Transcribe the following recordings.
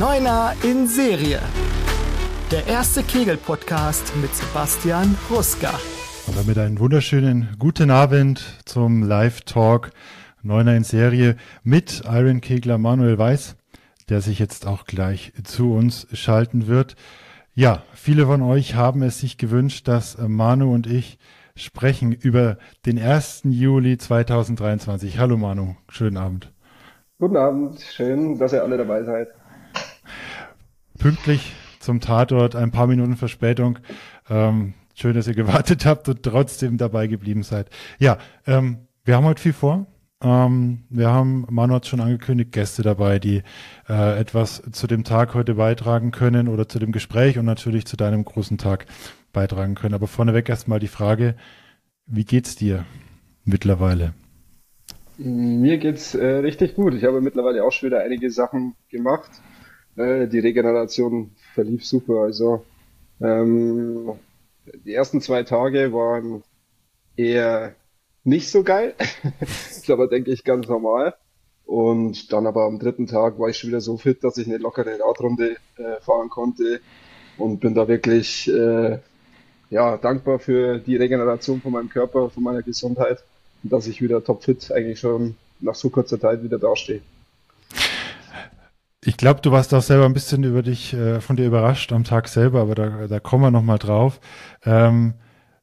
Neuner in Serie. Der erste Kegel-Podcast mit Sebastian Ruska. Und damit einen wunderschönen guten Abend zum Live-Talk Neuner in Serie mit Iron Kegler Manuel Weiß, der sich jetzt auch gleich zu uns schalten wird. Ja, viele von euch haben es sich gewünscht, dass Manu und ich sprechen über den 1. Juli 2023. Hallo Manu, schönen Abend. Guten Abend, schön, dass ihr alle dabei seid. Pünktlich zum Tatort, ein paar Minuten Verspätung. Ähm, schön, dass ihr gewartet habt und trotzdem dabei geblieben seid. Ja, ähm, wir haben heute viel vor. Ähm, wir haben, Manu hat schon angekündigt, Gäste dabei, die äh, etwas zu dem Tag heute beitragen können oder zu dem Gespräch und natürlich zu deinem großen Tag beitragen können. Aber vorneweg erstmal die Frage, wie geht's dir mittlerweile? Mir geht's äh, richtig gut. Ich habe mittlerweile auch schon wieder einige Sachen gemacht. Äh, die Regeneration verlief super. Also ähm, die ersten zwei Tage waren eher nicht so geil. ist aber, denke ich, ganz normal. Und dann aber am dritten Tag war ich schon wieder so fit, dass ich eine lockere Radrunde äh, fahren konnte und bin da wirklich äh, ja, dankbar für die Regeneration von meinem Körper, von meiner Gesundheit und dass ich wieder topfit eigentlich schon nach so kurzer Zeit wieder dastehe. Ich glaube, du warst auch selber ein bisschen über dich, äh, von dir überrascht am Tag selber, aber da, da kommen wir nochmal drauf. Ähm,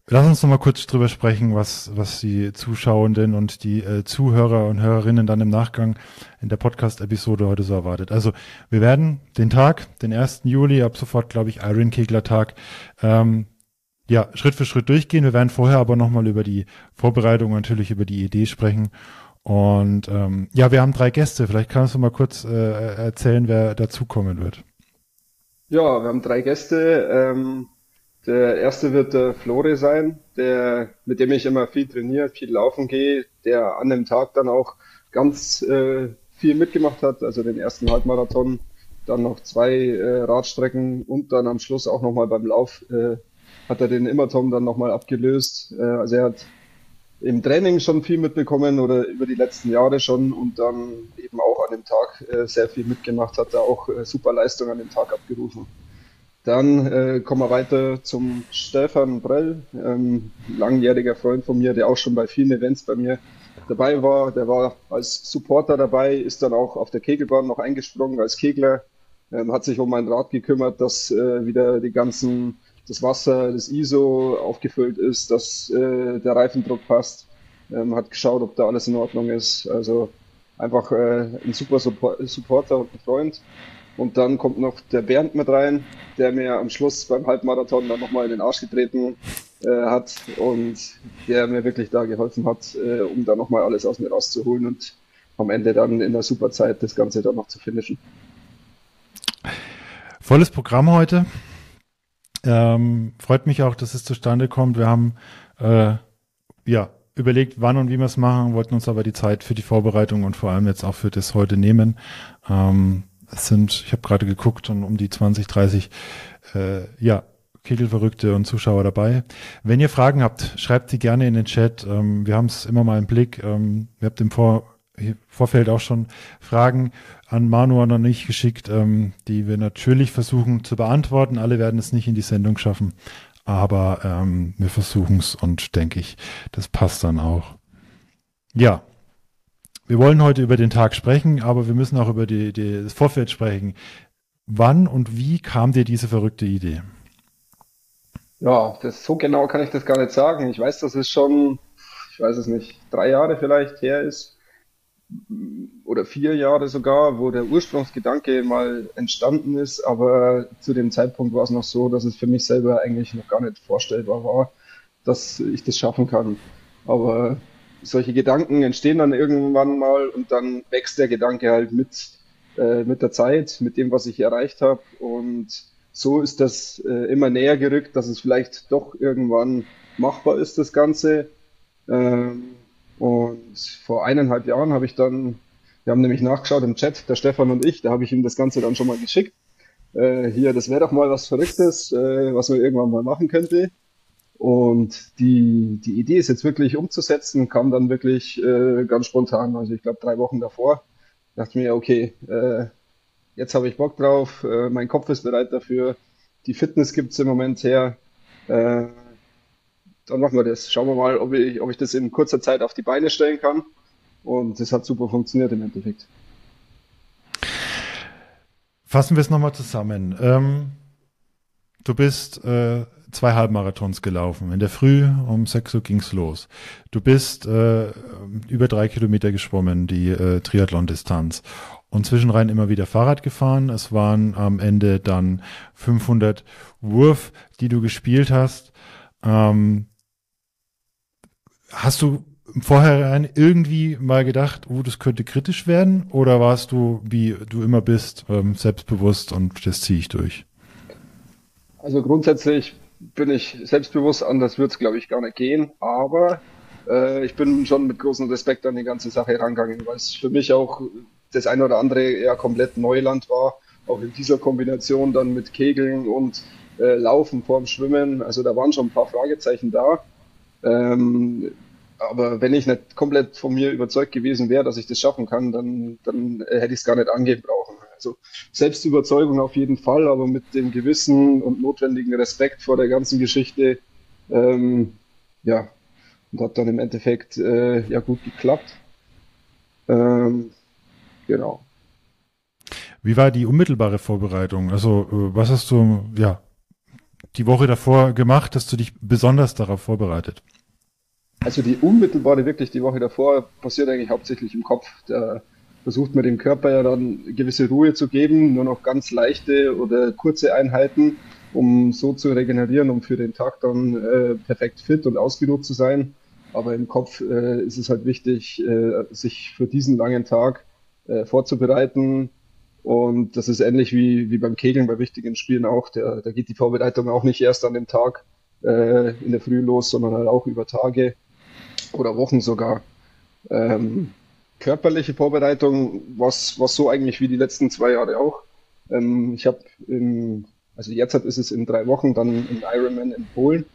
lass uns nochmal kurz drüber sprechen, was, was die Zuschauenden und die äh, Zuhörer und Hörerinnen dann im Nachgang in der Podcast-Episode heute so erwartet. Also wir werden den Tag, den 1. Juli, ab sofort, glaube ich, Iron Kegler Tag, ähm, ja, Schritt für Schritt durchgehen. Wir werden vorher aber nochmal über die Vorbereitung, natürlich über die Idee sprechen. Und ähm, ja, wir haben drei Gäste. Vielleicht kannst du mal kurz äh, erzählen, wer dazukommen wird. Ja, wir haben drei Gäste. Ähm, der erste wird der Flore sein, der, mit dem ich immer viel trainiere, viel laufen gehe, der an dem Tag dann auch ganz äh, viel mitgemacht hat, also den ersten Halbmarathon, dann noch zwei äh, Radstrecken und dann am Schluss auch nochmal beim Lauf äh, hat er den Immertom dann nochmal abgelöst. Äh, also er hat im Training schon viel mitbekommen oder über die letzten Jahre schon und dann eben auch an dem Tag äh, sehr viel mitgemacht, hat er auch äh, super Leistung an dem Tag abgerufen. Dann äh, kommen wir weiter zum Stefan Brell, ähm, langjähriger Freund von mir, der auch schon bei vielen Events bei mir dabei war. Der war als Supporter dabei, ist dann auch auf der Kegelbahn noch eingesprungen als Kegler, ähm, hat sich um mein Rad gekümmert, dass äh, wieder die ganzen das Wasser, das ISO aufgefüllt ist, dass äh, der Reifendruck passt. Ähm, hat geschaut, ob da alles in Ordnung ist. Also einfach äh, ein super Supporter und ein Freund. Und dann kommt noch der Bernd mit rein, der mir am Schluss beim Halbmarathon dann nochmal in den Arsch getreten äh, hat und der mir wirklich da geholfen hat, äh, um da nochmal alles aus mir rauszuholen und am Ende dann in der Superzeit das Ganze dann noch zu finishen. Volles Programm heute. Ähm, freut mich auch, dass es zustande kommt. Wir haben äh, ja überlegt, wann und wie wir es machen, wollten uns aber die Zeit für die Vorbereitung und vor allem jetzt auch für das heute nehmen. Ähm, es sind, ich habe gerade geguckt, und um die 20, 30 äh, ja, Kegelverrückte und Zuschauer dabei. Wenn ihr Fragen habt, schreibt sie gerne in den Chat. Ähm, wir haben es immer mal im Blick. Ähm, wir habt im Vor Vorfeld auch schon Fragen an Manu noch nicht geschickt, ähm, die wir natürlich versuchen zu beantworten. Alle werden es nicht in die Sendung schaffen, aber ähm, wir versuchen es und denke ich, das passt dann auch. Ja, wir wollen heute über den Tag sprechen, aber wir müssen auch über die, die, das Vorfeld sprechen. Wann und wie kam dir diese verrückte Idee? Ja, das, so genau kann ich das gar nicht sagen. Ich weiß, dass es schon, ich weiß es nicht, drei Jahre vielleicht her ist oder vier Jahre sogar, wo der Ursprungsgedanke mal entstanden ist, aber zu dem Zeitpunkt war es noch so, dass es für mich selber eigentlich noch gar nicht vorstellbar war, dass ich das schaffen kann. Aber solche Gedanken entstehen dann irgendwann mal und dann wächst der Gedanke halt mit, äh, mit der Zeit, mit dem, was ich erreicht habe und so ist das äh, immer näher gerückt, dass es vielleicht doch irgendwann machbar ist, das Ganze. Ähm, und vor eineinhalb Jahren habe ich dann, wir haben nämlich nachgeschaut im Chat, der Stefan und ich, da habe ich ihm das Ganze dann schon mal geschickt. Äh, hier, das wäre doch mal was Verrücktes, äh, was man irgendwann mal machen könnte. Und die, die Idee ist jetzt wirklich umzusetzen, kam dann wirklich äh, ganz spontan. Also ich glaube drei Wochen davor dachte mir, okay, äh, jetzt habe ich Bock drauf, äh, mein Kopf ist bereit dafür, die Fitness gibt es im Moment her. Äh, dann machen wir das. Schauen wir mal, ob ich, ob ich das in kurzer Zeit auf die Beine stellen kann. Und das hat super funktioniert im Endeffekt. Fassen wir es nochmal zusammen. Ähm, du bist äh, zwei Halbmarathons gelaufen. In der Früh um 6 Uhr ging's los. Du bist äh, über drei Kilometer geschwommen, die äh, Triathlon-Distanz. Und zwischenrein immer wieder Fahrrad gefahren. Es waren am Ende dann 500 Wurf, die du gespielt hast. Ähm, hast du vorher irgendwie mal gedacht, oh, das könnte kritisch werden? Oder warst du, wie du immer bist, ähm, selbstbewusst und das ziehe ich durch? Also grundsätzlich bin ich selbstbewusst, anders wird es, glaube ich, gar nicht gehen. Aber äh, ich bin schon mit großem Respekt an die ganze Sache herangegangen, weil es für mich auch das eine oder andere eher komplett Neuland war. Auch in dieser Kombination dann mit Kegeln und äh, Laufen vorm Schwimmen. Also da waren schon ein paar Fragezeichen da. Ähm, aber wenn ich nicht komplett von mir überzeugt gewesen wäre, dass ich das schaffen kann, dann, dann hätte ich es gar nicht angehen brauchen. Also Selbstüberzeugung auf jeden Fall, aber mit dem gewissen und notwendigen Respekt vor der ganzen Geschichte, ähm, ja, und hat dann im Endeffekt äh, ja gut geklappt. Ähm, genau. Wie war die unmittelbare Vorbereitung? Also äh, was hast du ja die Woche davor gemacht, dass du dich besonders darauf vorbereitet? Also die unmittelbare, wirklich die Woche davor, passiert eigentlich hauptsächlich im Kopf. Da versucht man dem Körper ja dann gewisse Ruhe zu geben, nur noch ganz leichte oder kurze Einheiten, um so zu regenerieren, um für den Tag dann äh, perfekt fit und ausgeruht zu sein. Aber im Kopf äh, ist es halt wichtig, äh, sich für diesen langen Tag äh, vorzubereiten. Und das ist ähnlich wie, wie beim Kegeln bei wichtigen Spielen auch. Da, da geht die Vorbereitung auch nicht erst an dem Tag äh, in der Früh los, sondern halt auch über Tage oder Wochen sogar. Ähm, körperliche Vorbereitung was was so eigentlich wie die letzten zwei Jahre auch. Ähm, ich habe also jetzt ist es in drei Wochen dann im Ironman in Polen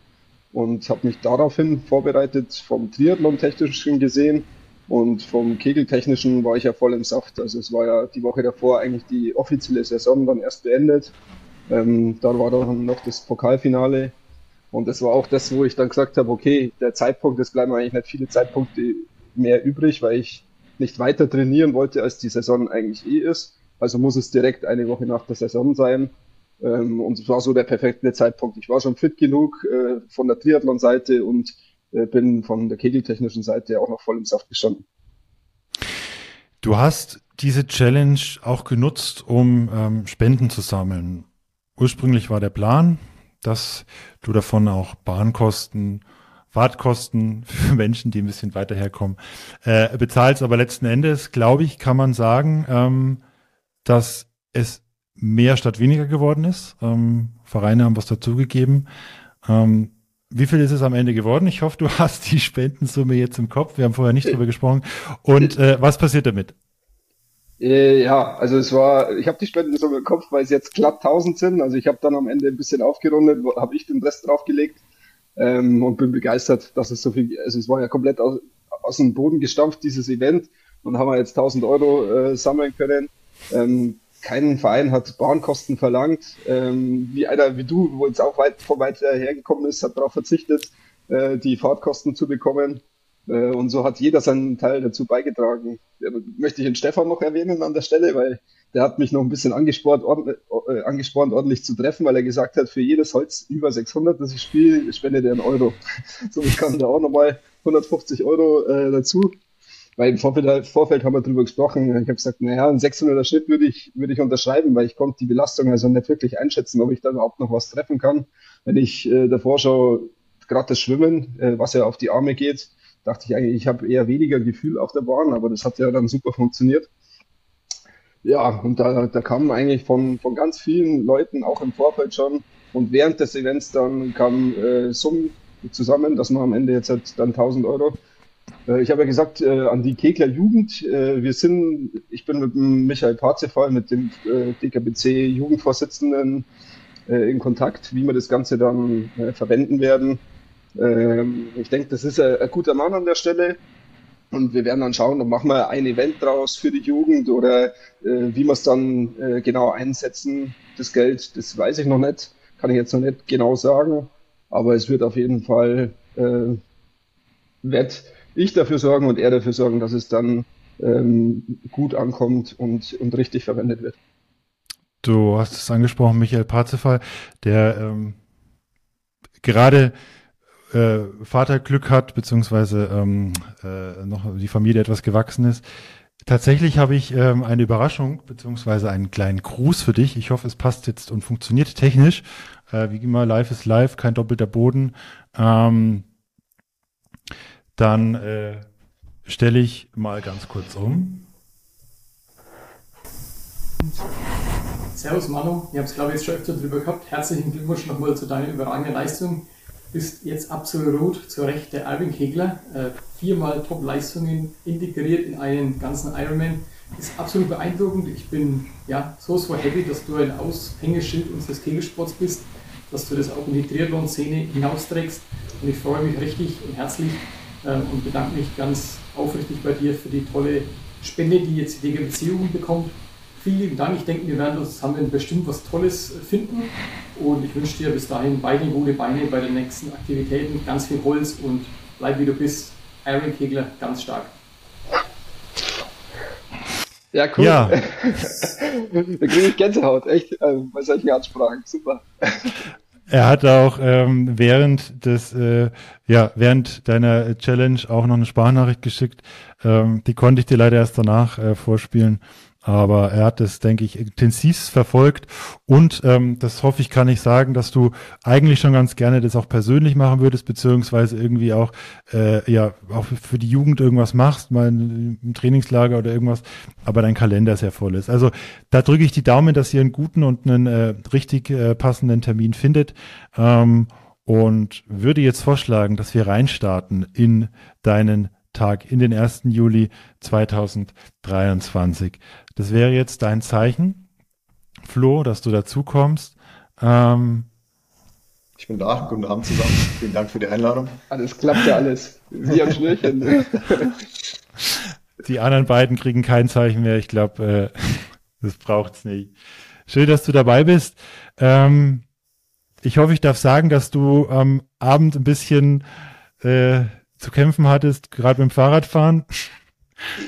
und habe mich daraufhin vorbereitet vom Triathlon-technischen gesehen und vom Kegeltechnischen war ich ja voll im Saft. Also es war ja die Woche davor eigentlich die offizielle Saison dann erst beendet. Ähm, da war dann noch das Pokalfinale und das war auch das, wo ich dann gesagt habe, okay, der Zeitpunkt, es bleiben eigentlich nicht viele Zeitpunkte mehr übrig, weil ich nicht weiter trainieren wollte, als die Saison eigentlich eh ist. Also muss es direkt eine Woche nach der Saison sein. Ähm, und es war so der perfekte Zeitpunkt. Ich war schon fit genug äh, von der Triathlon-Seite und bin von der kegeltechnischen Seite auch noch voll im Saft gestanden. Du hast diese Challenge auch genutzt, um ähm, Spenden zu sammeln. Ursprünglich war der Plan, dass du davon auch Bahnkosten, Fahrtkosten für Menschen, die ein bisschen weiter herkommen, äh, bezahlst. Aber letzten Endes, glaube ich, kann man sagen, ähm, dass es mehr statt weniger geworden ist. Ähm, Vereine haben was dazugegeben. Ähm, wie viel ist es am Ende geworden? Ich hoffe, du hast die Spendensumme jetzt im Kopf. Wir haben vorher nicht drüber gesprochen. Und äh, was passiert damit? Äh, ja, also es war, ich habe die Spenden so im Kopf, weil es jetzt glatt 1000 sind. Also ich habe dann am Ende ein bisschen aufgerundet, habe ich den Rest draufgelegt ähm, und bin begeistert, dass es so viel, also es war ja komplett aus, aus dem Boden gestampft, dieses Event. Und haben wir jetzt 1000 Euro äh, sammeln können. Ähm, kein Verein hat Bahnkosten verlangt. Ähm, wie einer wie du, wo jetzt auch weit von weit hergekommen ist, hat darauf verzichtet, äh, die Fahrtkosten zu bekommen. Äh, und so hat jeder seinen Teil dazu beigetragen. Ja, möchte ich den Stefan noch erwähnen an der Stelle, weil der hat mich noch ein bisschen angespornt, ordentlich, äh, angespornt, ordentlich zu treffen, weil er gesagt hat, für jedes Holz über 600, das ich spiele, spendet er einen Euro. Somit kam da auch nochmal 150 Euro äh, dazu. Weil im Vorfeld, Vorfeld haben wir drüber gesprochen. Ich habe gesagt, naja, ein 600er Schnitt würde ich, würde ich unterschreiben, weil ich konnte die Belastung also nicht wirklich einschätzen, ob ich da überhaupt noch was treffen kann. Wenn ich äh, davor schaue, gerade das Schwimmen, äh, was ja auf die Arme geht, dachte ich eigentlich, ich habe eher weniger Gefühl auf der Bahn, aber das hat ja dann super funktioniert. Ja, und da, da kamen eigentlich von, von ganz vielen Leuten, auch im Vorfeld schon, und während des Events dann kamen äh, Summen zusammen, dass man am Ende jetzt hat dann 1000 Euro. Äh, ich habe ja gesagt, äh, an die Kegler Jugend, äh, wir sind, ich bin mit dem Michael Parzefall, mit dem äh, DKBC Jugendvorsitzenden äh, in Kontakt, wie wir das Ganze dann äh, verwenden werden. Ähm, ich denke, das ist ein, ein, guter Mann an der Stelle. Und wir werden dann schauen, ob machen wir ein Event draus für die Jugend oder wie wir es dann genau einsetzen, das Geld, das weiß ich noch nicht, kann ich jetzt noch nicht genau sagen. Aber es wird auf jeden Fall, äh, wird ich dafür sorgen und er dafür sorgen, dass es dann ähm, gut ankommt und, und richtig verwendet wird. Du hast es angesprochen, Michael Parzefall, der ähm, gerade äh, Vaterglück hat, beziehungsweise ähm, äh, noch die Familie etwas gewachsen ist. Tatsächlich habe ich ähm, eine Überraschung, beziehungsweise einen kleinen Gruß für dich. Ich hoffe, es passt jetzt und funktioniert technisch. Äh, wie immer, live ist live, kein doppelter Boden. Ähm, dann äh, stelle ich mal ganz kurz um. Servus Manu, ich habe es glaube ich jetzt schon öfter drüber gehabt. Herzlichen Glückwunsch nochmal zu deiner überragenden Leistung bist jetzt absolut zu Recht der Alvin Kegler. Äh, viermal Top-Leistungen integriert in einen ganzen Ironman. Ist absolut beeindruckend. Ich bin ja so, so happy, dass du ein Aushängeschild unseres Kegelsports bist, dass du das auch in die Triathlon-Szene hinausträgst. Und ich freue mich richtig und herzlich und bedanke mich ganz aufrichtig bei dir für die tolle Spende, die jetzt die Beziehung bekommt vielen Dank. Ich denke, wir werden uns zusammen bestimmt was Tolles finden. Und ich wünsche dir bis dahin beide gute Beine bei den nächsten Aktivitäten, ganz viel Holz und bleib wie du bist. Aaron Kegler, ganz stark. Ja, cool. Ja. da kriege ich Gänsehaut, echt, äh, bei solchen Ansprachen. Super. Er hat auch ähm, während des, äh, ja, während deiner Challenge auch noch eine Sprachnachricht geschickt. Ähm, die konnte ich dir leider erst danach äh, vorspielen. Aber er hat es, denke ich, intensiv verfolgt und ähm, das hoffe ich, kann ich sagen, dass du eigentlich schon ganz gerne das auch persönlich machen würdest, beziehungsweise irgendwie auch äh, ja auch für die Jugend irgendwas machst, mal im Trainingslager oder irgendwas, aber dein Kalender sehr voll ist. Also da drücke ich die Daumen, dass ihr einen guten und einen äh, richtig äh, passenden Termin findet. Ähm, und würde jetzt vorschlagen, dass wir reinstarten in deinen Tag, in den 1. Juli 2023. Das wäre jetzt dein Zeichen, Flo, dass du dazu kommst. Ähm, ich bin da. Guten Abend zusammen. Vielen Dank für die Einladung. Alles klappt ja alles. Wie am Schnürchen. Die anderen beiden kriegen kein Zeichen mehr. Ich glaube, äh, das braucht's nicht. Schön, dass du dabei bist. Ähm, ich hoffe, ich darf sagen, dass du am Abend ein bisschen äh, zu kämpfen hattest, gerade beim Fahrradfahren.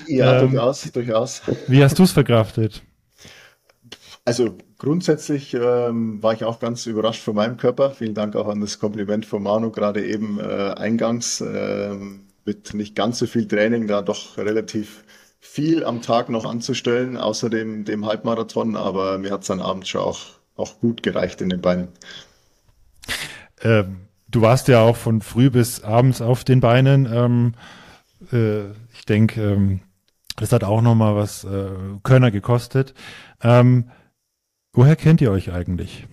Ja, ähm, durchaus, durchaus. Wie hast du es verkraftet? Also grundsätzlich ähm, war ich auch ganz überrascht von meinem Körper. Vielen Dank auch an das Kompliment von Manu gerade eben äh, eingangs. Äh, mit nicht ganz so viel Training, da doch relativ viel am Tag noch anzustellen, außer dem, dem Halbmarathon, aber mir hat es dann abends schon auch, auch gut gereicht in den Beinen. Ähm, du warst ja auch von früh bis abends auf den Beinen. Ähm, äh, ich denke, ähm, das hat auch nochmal was äh, Körner gekostet. Ähm, woher kennt ihr euch eigentlich?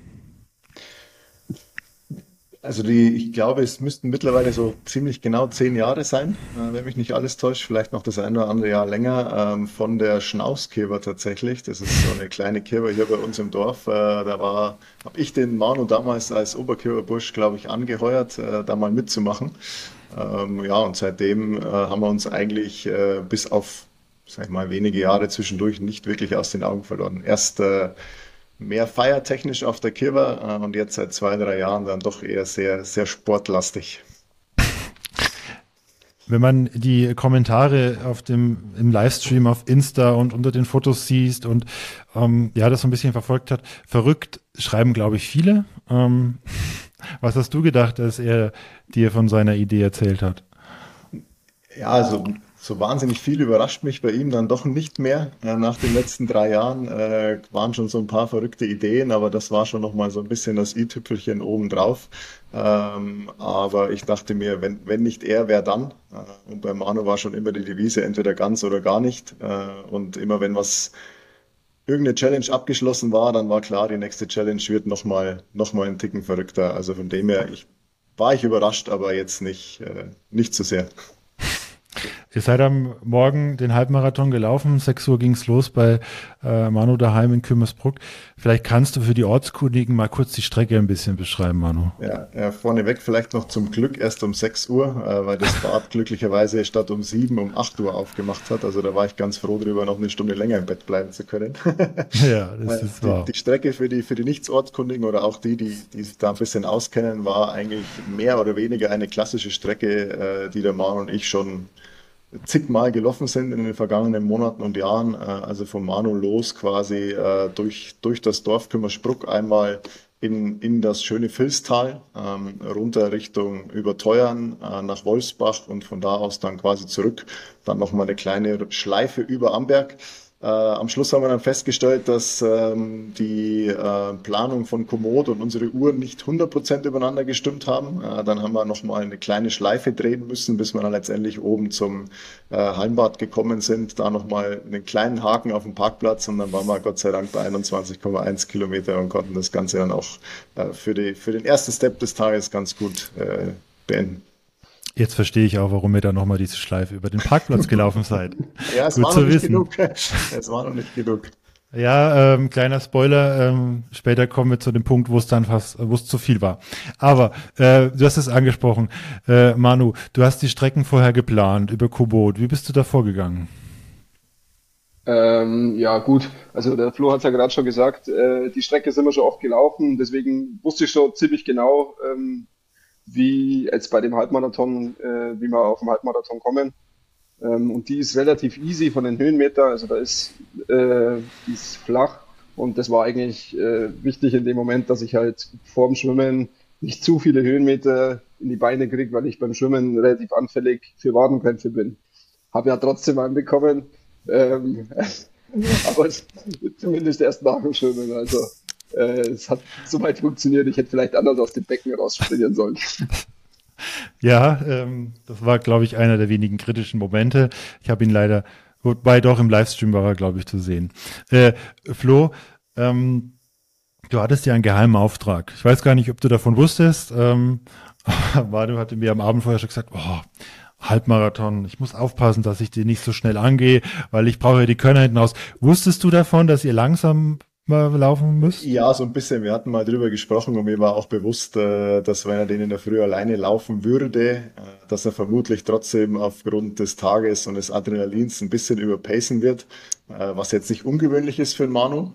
Also die, ich glaube, es müssten mittlerweile so ziemlich genau zehn Jahre sein, äh, wenn mich nicht alles täuscht, vielleicht noch das eine oder andere Jahr länger, ähm, von der Schnauzkeber tatsächlich. Das ist so eine kleine Keber hier bei uns im Dorf. Äh, da war, habe ich den Manu damals als Oberkeberbursch, glaube ich, angeheuert, äh, da mal mitzumachen. Ähm, ja, und seitdem haben wir uns eigentlich bis auf, sag ich mal, wenige Jahre zwischendurch nicht wirklich aus den Augen verloren. Erst mehr feiertechnisch auf der Kiva äh, und jetzt seit zwei, drei Jahren dann doch eher sehr, sehr sportlastig. Wenn man die Kommentare auf dem, im Livestream auf Insta und unter den Fotos siehst und ähm, ja, das so ein bisschen verfolgt hat, verrückt schreiben, glaube ich, viele. Ähm, was hast du gedacht, als er dir von seiner Idee erzählt hat? Ja, also so wahnsinnig viel überrascht mich bei ihm dann doch nicht mehr. Äh, nach den letzten drei Jahren äh, waren schon so ein paar verrückte Ideen, aber das war schon noch mal so ein bisschen das i-Tüpfelchen obendrauf. Ähm, aber ich dachte mir, wenn, wenn nicht er, wer dann? Äh, und bei Manu war schon immer die Devise, entweder ganz oder gar nicht. Äh, und immer wenn was irgendeine Challenge abgeschlossen war, dann war klar, die nächste Challenge wird noch mal, noch mal einen Ticken verrückter. Also von dem her, ich war ich überrascht, aber jetzt nicht, äh, nicht zu sehr. Ihr seid am Morgen den Halbmarathon gelaufen, 6 Uhr ging's los bei äh, Manu daheim in Kümmersbruck. Vielleicht kannst du für die Ortskundigen mal kurz die Strecke ein bisschen beschreiben, Manu. Ja, ja vorneweg vielleicht noch zum Glück erst um 6 Uhr, äh, weil das Bad glücklicherweise statt um 7 um 8 Uhr aufgemacht hat. Also da war ich ganz froh drüber, noch eine Stunde länger im Bett bleiben zu können. ja, das ist die, wahr. Die Strecke für die, für die Nichtsortskundigen oder auch die, die, die sich da ein bisschen auskennen, war eigentlich mehr oder weniger eine klassische Strecke, äh, die der Manu und ich schon zigmal gelaufen sind in den vergangenen Monaten und Jahren. Äh, also von Manu los quasi äh, durch, durch das Dorf Kümmersbruck einmal in, in das schöne Vilstal, ähm, runter Richtung Überteuern äh, nach Wolfsbach und von da aus dann quasi zurück. Dann nochmal eine kleine Schleife über Amberg. Äh, am Schluss haben wir dann festgestellt, dass ähm, die äh, Planung von Komoot und unsere Uhren nicht 100% übereinander gestimmt haben. Äh, dann haben wir nochmal eine kleine Schleife drehen müssen, bis wir dann letztendlich oben zum äh, Hallenbad gekommen sind. Da nochmal einen kleinen Haken auf dem Parkplatz und dann waren wir Gott sei Dank bei 21,1 Kilometer und konnten das Ganze dann auch äh, für, die, für den ersten Step des Tages ganz gut äh, beenden. Jetzt verstehe ich auch, warum ihr da nochmal diese Schleife über den Parkplatz gelaufen seid. ja, es Gut war zu noch nicht wissen. genug. Es war noch nicht genug. Ja, ähm, kleiner Spoiler, ähm, später kommen wir zu dem Punkt, wo es dann fast, wo es zu viel war. Aber äh, du hast es angesprochen, äh, Manu, du hast die Strecken vorher geplant über Koboot. Wie bist du da vorgegangen? Ähm, ja, gut. Also der Flo hat es ja gerade schon gesagt, äh, die Strecke sind wir schon oft gelaufen, deswegen wusste ich schon ziemlich genau, ähm, wie jetzt bei dem Halbmarathon, äh, wie wir auf den Halbmarathon kommen. Ähm, und die ist relativ easy von den Höhenmetern, also da ist, äh, die ist flach und das war eigentlich äh, wichtig in dem Moment, dass ich halt vorm Schwimmen nicht zu viele Höhenmeter in die Beine kriege, weil ich beim Schwimmen relativ anfällig für Wadenkrämpfe bin. Habe ja trotzdem einen bekommen, ähm, aber zumindest erst nach dem Schwimmen. Also äh, es hat soweit funktioniert. Ich hätte vielleicht anders aus dem Becken rausspringen sollen. Ja, ähm, das war, glaube ich, einer der wenigen kritischen Momente. Ich habe ihn leider, wobei doch im Livestream war er, glaube ich, zu sehen. Äh, Flo, ähm, du hattest ja einen geheimen Auftrag. Ich weiß gar nicht, ob du davon wusstest. Ähm, Manu hatte mir am Abend vorher schon gesagt, oh, Halbmarathon, ich muss aufpassen, dass ich den nicht so schnell angehe, weil ich brauche ja die Körner hinten raus. Wusstest du davon, dass ihr langsam mal laufen müsst? Ja, so ein bisschen. Wir hatten mal drüber gesprochen und mir war auch bewusst, äh, dass wenn er den in der Früh alleine laufen würde, äh, dass er vermutlich trotzdem aufgrund des Tages und des Adrenalins ein bisschen überpacen wird, äh, was jetzt nicht ungewöhnlich ist für Manu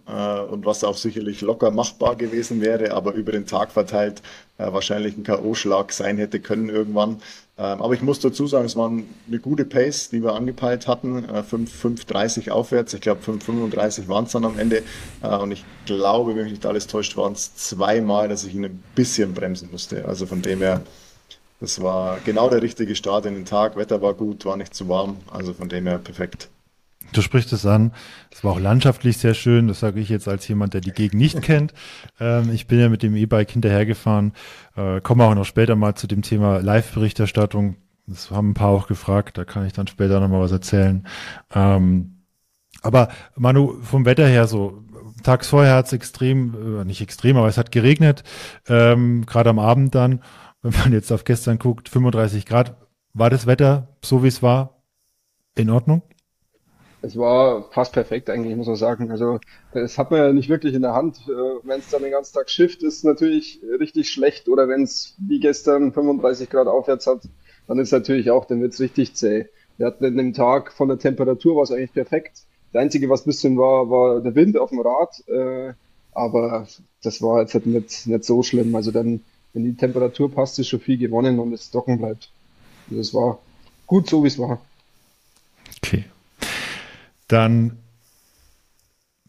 und was auch sicherlich locker machbar gewesen wäre, aber über den Tag verteilt wahrscheinlich ein K.O.-Schlag sein hätte können irgendwann. Ähm, aber ich muss dazu sagen, es war eine gute Pace, die wir angepeilt hatten. 5,30 aufwärts. Ich glaube, 5,35 waren es dann am Ende. Und ich glaube, wenn mich nicht alles täuscht, waren es zweimal, dass ich ihn ein bisschen bremsen musste. Also von dem her, das war genau der richtige Start in den Tag. Wetter war gut, war nicht zu warm. Also von dem her perfekt. Du sprichst es an. Es war auch landschaftlich sehr schön. Das sage ich jetzt als jemand, der die Gegend nicht kennt. Ähm, ich bin ja mit dem E-Bike hinterhergefahren. Äh, komme auch noch später mal zu dem Thema Live-Berichterstattung. Das haben ein paar auch gefragt. Da kann ich dann später noch mal was erzählen. Ähm, aber Manu, vom Wetter her so, tags vorher hat es extrem, äh, nicht extrem, aber es hat geregnet. Ähm, Gerade am Abend dann, wenn man jetzt auf gestern guckt, 35 Grad. War das Wetter, so wie es war, in Ordnung? Es war fast perfekt eigentlich, muss man sagen. Also das hat man ja nicht wirklich in der Hand. Wenn es dann den ganzen Tag schifft, ist natürlich richtig schlecht. Oder wenn es wie gestern 35 Grad aufwärts hat, dann ist natürlich auch, dann wird es richtig zäh. Wir hatten in dem Tag von der Temperatur war es eigentlich perfekt. Das Einzige, was bisschen war, war der Wind auf dem Rad. Äh, aber das war jetzt halt nicht, nicht so schlimm. Also dann, wenn die Temperatur passt, ist schon viel gewonnen und es trocken bleibt. Also es war gut so, wie es war. Okay. Dann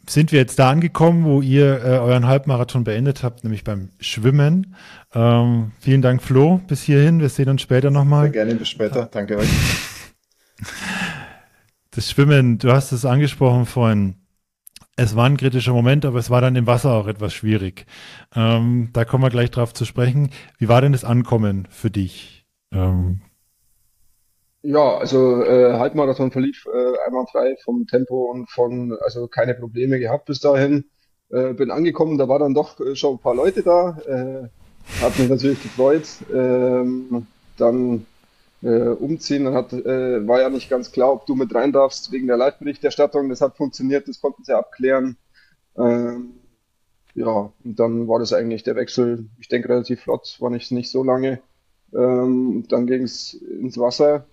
sind wir jetzt da angekommen, wo ihr äh, euren Halbmarathon beendet habt, nämlich beim Schwimmen. Ähm, vielen Dank, Flo, bis hierhin. Wir sehen uns später nochmal. Gerne, bis später. Danke euch. Das Schwimmen, du hast es angesprochen vorhin. Es war ein kritischer Moment, aber es war dann im Wasser auch etwas schwierig. Ähm, da kommen wir gleich drauf zu sprechen. Wie war denn das Ankommen für dich? Ähm, ja, also äh, Halbmarathon verlief äh, einwandfrei vom Tempo und von, also keine Probleme gehabt bis dahin. Äh, bin angekommen, da war dann doch äh, schon ein paar Leute da. Äh, hat mich natürlich gefreut. Ähm, dann äh, umziehen. Dann hat, äh, war ja nicht ganz klar, ob du mit rein darfst wegen der Live-Berichterstattung. Das hat funktioniert, das konnten sie abklären. Ähm, ja, und dann war das eigentlich der Wechsel, ich denke, relativ flott, war nicht, nicht so lange. Ähm, dann ging es ins Wasser.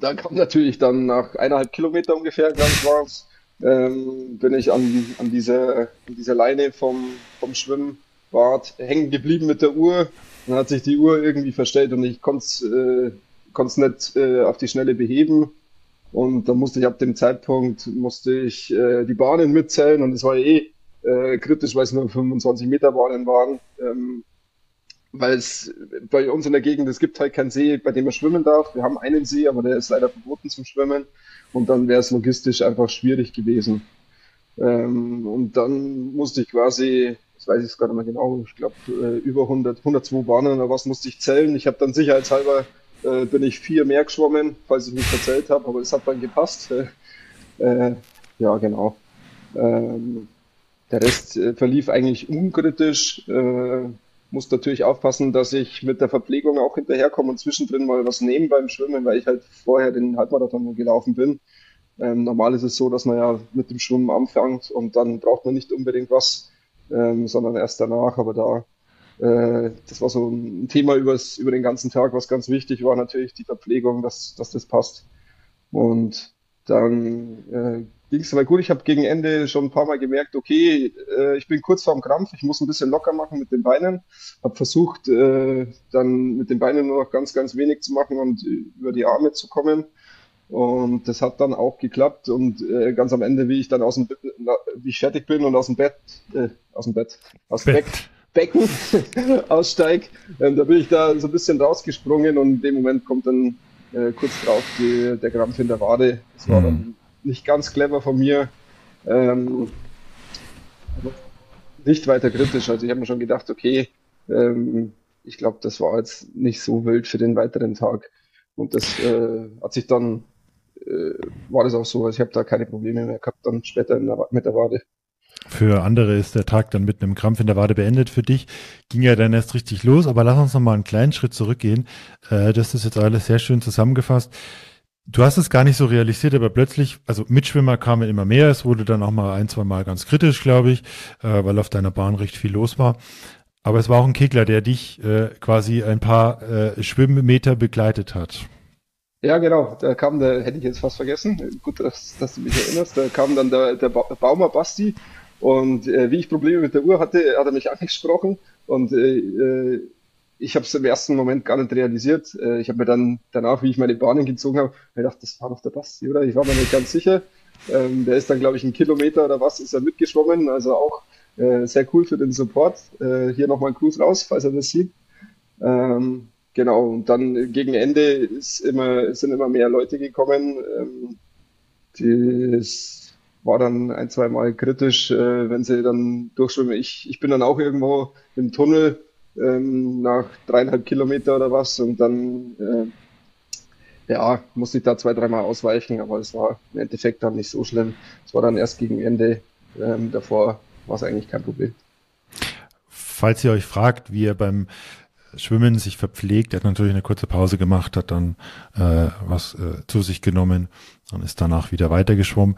Da kam natürlich dann nach eineinhalb Kilometer ungefähr, glaube ich, ähm, bin ich an, an, dieser, an dieser Leine vom, vom Schwimmbad hängen geblieben mit der Uhr. Dann hat sich die Uhr irgendwie verstellt und ich konnte es äh, nicht äh, auf die Schnelle beheben. Und dann musste ich ab dem Zeitpunkt musste ich äh, die Bahnen mitzählen und es war eh äh, kritisch, weil es nur 25 Meter Bahnen waren. Ähm, weil es bei uns in der Gegend, es gibt halt keinen See, bei dem man schwimmen darf. Wir haben einen See, aber der ist leider verboten zum Schwimmen. Und dann wäre es logistisch einfach schwierig gewesen. Ähm, und dann musste ich quasi, das weiß ich es gar nicht mehr genau, ich glaube äh, über 100, 102 Bahnen oder was musste ich zählen. Ich habe dann sicherheitshalber äh, bin ich vier mehr geschwommen, falls ich mich verzählt habe, aber es hat dann gepasst. Äh, ja, genau. Ähm, der Rest äh, verlief eigentlich unkritisch. Muss natürlich aufpassen, dass ich mit der Verpflegung auch hinterherkomme und zwischendrin mal was nehme beim Schwimmen, weil ich halt vorher den Halbmarathon gelaufen bin. Ähm, normal ist es so, dass man ja mit dem Schwimmen anfängt und dann braucht man nicht unbedingt was, ähm, sondern erst danach. Aber da, äh, das war so ein Thema übers, über den ganzen Tag, was ganz wichtig war, natürlich die Verpflegung, dass, dass das passt. Und dann äh, ging es aber gut. Ich habe gegen Ende schon ein paar Mal gemerkt, okay, äh, ich bin kurz vorm Krampf, ich muss ein bisschen locker machen mit den Beinen. Habe versucht, äh, dann mit den Beinen nur noch ganz, ganz wenig zu machen und über die Arme zu kommen. Und das hat dann auch geklappt. Und äh, ganz am Ende, wie ich dann aus dem, wie ich fertig bin und aus dem Bett, äh, aus dem Bett, aus dem Bett. Becken aussteig, ähm, da bin ich da so ein bisschen rausgesprungen und in dem Moment kommt dann äh, kurz drauf die, der Krampf in der Wade. Das war mhm. dann nicht ganz clever von mir. Ähm, nicht weiter kritisch. Also ich habe mir schon gedacht, okay, ähm, ich glaube, das war jetzt nicht so wild für den weiteren Tag. Und das äh, hat sich dann, äh, war das auch so. Also ich habe da keine Probleme mehr gehabt, dann später der, mit der Wade. Für andere ist der Tag dann mit einem Krampf in der Wade beendet. Für dich ging ja dann erst richtig los. Aber lass uns noch mal einen kleinen Schritt zurückgehen. Äh, das ist jetzt alles sehr schön zusammengefasst. Du hast es gar nicht so realisiert, aber plötzlich, also Mitschwimmer kamen immer mehr. Es wurde dann auch mal ein, zwei Mal ganz kritisch, glaube ich, äh, weil auf deiner Bahn recht viel los war. Aber es war auch ein Kegler, der dich äh, quasi ein paar äh, Schwimmmeter begleitet hat. Ja, genau. Da kam der, hätte ich jetzt fast vergessen. Gut, dass, dass du mich erinnerst. Da kam dann der, der Baumer Basti und äh, wie ich Probleme mit der Uhr hatte, hat er mich angesprochen und äh, äh ich habe es im ersten Moment gar nicht realisiert. Äh, ich habe mir dann danach, wie ich meine Bahnen gezogen habe, gedacht, das war doch der Basti, oder? Ich war mir nicht ganz sicher. Ähm, der ist dann, glaube ich, einen Kilometer oder was ist er mitgeschwommen. Also auch äh, sehr cool für den Support. Äh, hier nochmal ein Gruß raus, falls er das sieht. Ähm, genau, und dann gegen Ende ist immer, sind immer mehr Leute gekommen. Ähm, das war dann ein, zwei Mal kritisch, äh, wenn sie dann durchschwimmen. Ich, ich bin dann auch irgendwo im Tunnel ähm, nach dreieinhalb Kilometer oder was und dann äh, ja, musste ich da zwei, dreimal ausweichen, aber es war im Endeffekt dann nicht so schlimm. Es war dann erst gegen Ende, ähm, davor war es eigentlich kein Problem. Falls ihr euch fragt, wie ihr beim Schwimmen sich verpflegt, er hat natürlich eine kurze Pause gemacht, hat dann äh, was äh, zu sich genommen und ist danach wieder weitergeschwommen.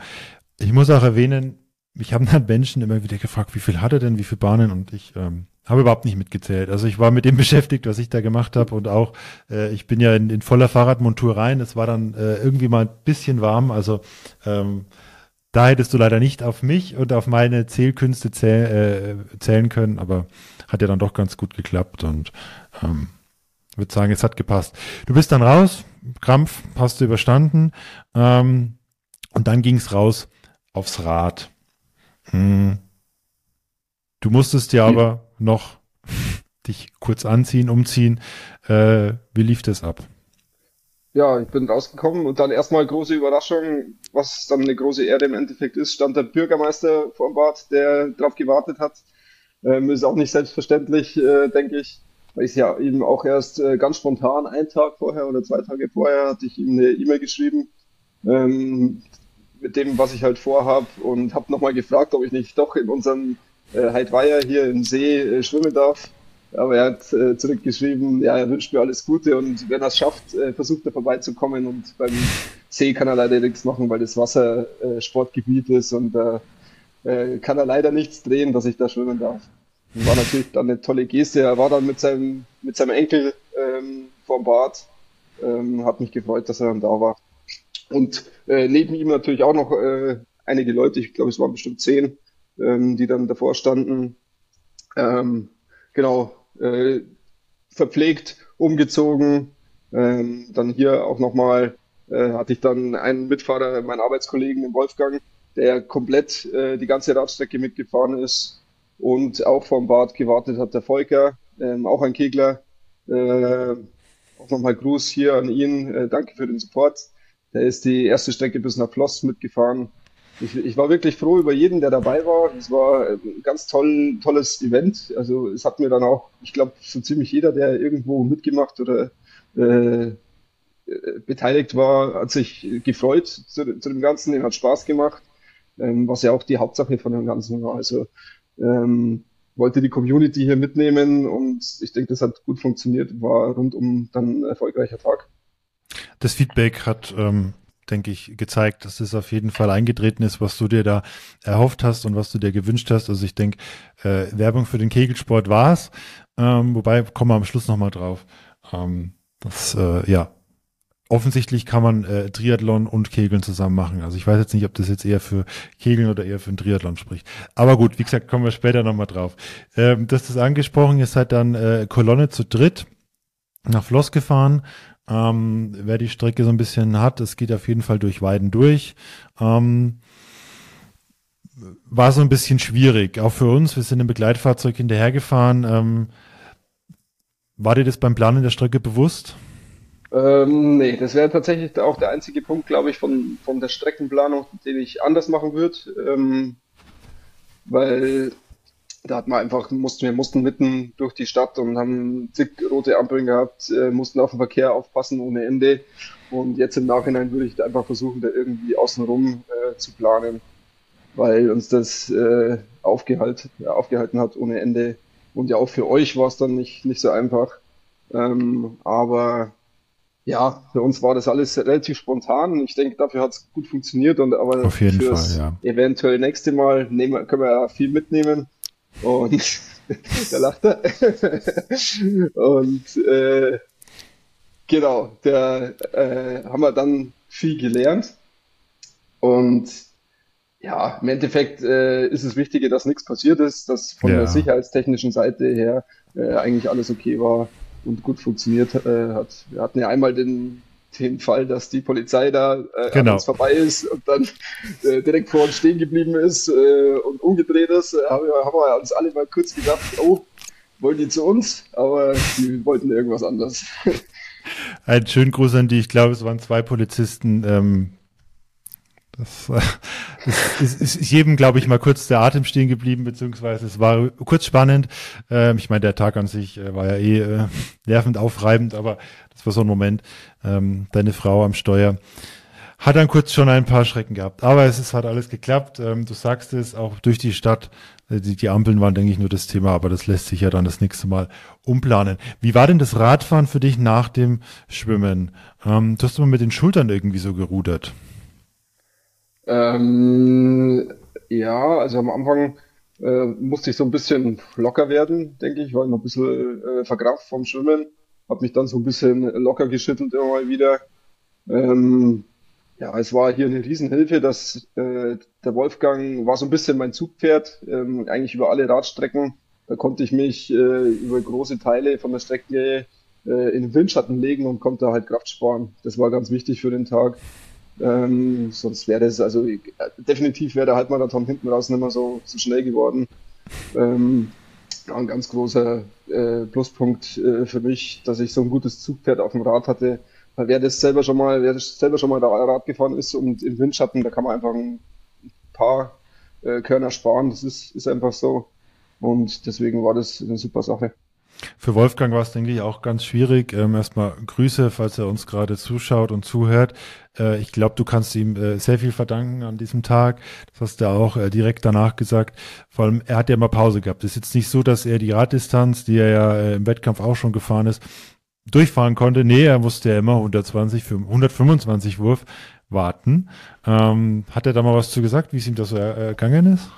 Ich muss auch erwähnen, mich haben dann Menschen immer wieder gefragt, wie viel hat er denn, wie viele Bahnen und ich ähm, habe überhaupt nicht mitgezählt. Also ich war mit dem beschäftigt, was ich da gemacht habe und auch, äh, ich bin ja in, in voller Fahrradmontur rein. Es war dann äh, irgendwie mal ein bisschen warm. Also ähm, da hättest du leider nicht auf mich und auf meine Zählkünste zähl, äh, zählen können, aber hat ja dann doch ganz gut geklappt und ähm, würde sagen, es hat gepasst. Du bist dann raus, Krampf hast du überstanden ähm, und dann ging's raus aufs Rad. Hm. Du musstest ja aber noch dich kurz anziehen, umziehen. Äh, wie lief das ab? Ja, ich bin rausgekommen und dann erstmal große Überraschung, was dann eine große Ehre im Endeffekt ist, stand der Bürgermeister vor Bad, der darauf gewartet hat. Ähm, ist auch nicht selbstverständlich, äh, denke ich, weil ich ja eben auch erst äh, ganz spontan, einen Tag vorher oder zwei Tage vorher, hatte ich ihm eine E-Mail geschrieben, ähm, mit dem, was ich halt vorhab und habe nochmal gefragt, ob ich nicht doch in unserem äh, Heidweier hier im See äh, schwimmen darf. Aber er hat äh, zurückgeschrieben, ja, er wünscht mir alles Gute und wenn er es schafft, äh, versucht er vorbeizukommen und beim See kann er leider nichts machen, weil das Wasser äh, Sportgebiet ist und da äh, kann er leider nichts drehen, dass ich da schwimmen darf. War natürlich dann eine tolle Geste. Er war dann mit seinem, mit seinem Enkel ähm, vorm Bad. Ähm, hat mich gefreut, dass er dann da war. Und äh, neben ihm natürlich auch noch äh, einige Leute, ich glaube es waren bestimmt zehn, ähm, die dann davor standen. Ähm, genau, äh, verpflegt, umgezogen. Ähm, dann hier auch nochmal äh, hatte ich dann einen Mitfahrer, meinen Arbeitskollegen, den Wolfgang, der komplett äh, die ganze Radstrecke mitgefahren ist und auch vom Bad gewartet hat der Volker, ähm, auch ein Kegler. Äh, auch nochmal Gruß hier an ihn. Äh, danke für den Support. Der ist die erste Strecke bis nach Floss mitgefahren. Ich, ich war wirklich froh über jeden, der dabei war. Es war ein ganz toll, tolles Event. Also es hat mir dann auch, ich glaube, so ziemlich jeder, der irgendwo mitgemacht oder äh, beteiligt war, hat sich gefreut zu, zu dem Ganzen. Den hat Spaß gemacht, ähm, was ja auch die Hauptsache von dem Ganzen war. Also ähm, wollte die Community hier mitnehmen und ich denke, das hat gut funktioniert, war rundum dann ein erfolgreicher Tag. Das Feedback hat, ähm, denke ich, gezeigt, dass es auf jeden Fall eingetreten ist, was du dir da erhofft hast und was du dir gewünscht hast. Also ich denke, äh, Werbung für den Kegelsport war es, ähm, wobei kommen wir am Schluss nochmal drauf. Ähm, das, äh, ja, offensichtlich kann man äh, Triathlon und Kegeln zusammen machen. Also ich weiß jetzt nicht, ob das jetzt eher für Kegeln oder eher für einen Triathlon spricht. Aber gut, wie gesagt, kommen wir später nochmal drauf. Ähm, das ist angesprochen, ihr seid dann äh, Kolonne zu dritt nach Floss gefahren. Ähm, wer die Strecke so ein bisschen hat, es geht auf jeden Fall durch Weiden durch. Ähm, war so ein bisschen schwierig, auch für uns. Wir sind im Begleitfahrzeug hinterhergefahren. Ähm, war dir das beim Planen der Strecke bewusst? Ähm, nee, das wäre tatsächlich auch der einzige Punkt, glaube ich, von, von der Streckenplanung, den ich anders machen würde. Ähm, weil da hat man einfach, mussten, wir mussten mitten durch die Stadt und haben zig rote Ampeln gehabt, äh, mussten auf den Verkehr aufpassen ohne Ende. Und jetzt im Nachhinein würde ich einfach versuchen, da irgendwie außenrum äh, zu planen, weil uns das äh, aufgehalt, ja, aufgehalten hat ohne Ende. Und ja, auch für euch war es dann nicht, nicht so einfach. Ähm, aber ja, für uns war das alles relativ spontan. Ich denke, dafür hat es gut funktioniert. Und aber Auf jeden Fall, ja. eventuell nächste Mal nehmen, können wir ja viel mitnehmen. Und da lacht er. und äh, genau, da äh, haben wir dann viel gelernt. Und ja, im Endeffekt äh, ist es Wichtige, dass nichts passiert ist, dass von ja. der sicherheitstechnischen Seite her äh, eigentlich alles okay war und gut funktioniert äh, hat. Wir hatten ja einmal den, den Fall, dass die Polizei da äh, genau. an uns vorbei ist und dann äh, direkt vor uns stehen geblieben ist äh, und umgedreht ist. Äh, haben, wir, haben wir uns alle mal kurz gedacht, oh, wollen die zu uns? Aber die wollten irgendwas anderes. Ein schönen Gruß an die, ich glaube, es waren zwei Polizisten, ähm, das, das ist, ist jedem, glaube ich, mal kurz der Atem stehen geblieben, beziehungsweise es war kurz spannend. Ähm, ich meine, der Tag an sich äh, war ja eh äh, nervend aufreibend, aber das war so ein Moment. Ähm, deine Frau am Steuer hat dann kurz schon ein paar Schrecken gehabt. Aber es ist, hat alles geklappt. Ähm, du sagst es, auch durch die Stadt. Äh, die, die Ampeln waren, denke ich, nur das Thema, aber das lässt sich ja dann das nächste Mal umplanen. Wie war denn das Radfahren für dich nach dem Schwimmen? Ähm, du hast immer mit den Schultern irgendwie so gerudert. Ähm, ja, also am Anfang äh, musste ich so ein bisschen locker werden, denke ich, war noch ein bisschen äh, verkrampft vom Schwimmen, habe mich dann so ein bisschen locker geschüttelt immer mal wieder. Ähm, ja, es war hier eine Riesenhilfe, dass äh, der Wolfgang war so ein bisschen mein Zugpferd, ähm, eigentlich über alle Radstrecken. Da konnte ich mich äh, über große Teile von der Strecke äh, in den Windschatten legen und konnte halt Kraft sparen. Das war ganz wichtig für den Tag. Ähm, sonst wäre das, also äh, definitiv wäre der Halbmarathon hinten raus nicht mehr so, so schnell geworden. Ähm, ein ganz großer äh, Pluspunkt äh, für mich, dass ich so ein gutes Zugpferd auf dem Rad hatte. Weil wer das selber schon mal, wer das selber schon mal da Rad gefahren ist und im Windschatten, da kann man einfach ein paar äh, Körner sparen. Das ist, ist einfach so. Und deswegen war das eine super Sache. Für Wolfgang war es, denke ich, auch ganz schwierig. Ähm, erstmal Grüße, falls er uns gerade zuschaut und zuhört. Äh, ich glaube, du kannst ihm äh, sehr viel verdanken an diesem Tag. Das hast du auch äh, direkt danach gesagt. Vor allem, er hat ja mal Pause gehabt. Es ist jetzt nicht so, dass er die Raddistanz, die er ja äh, im Wettkampf auch schon gefahren ist, durchfahren konnte. Nee, er musste ja immer 120 für 125 Wurf warten. Ähm, hat er da mal was zu gesagt, wie es ihm das so ergangen ist?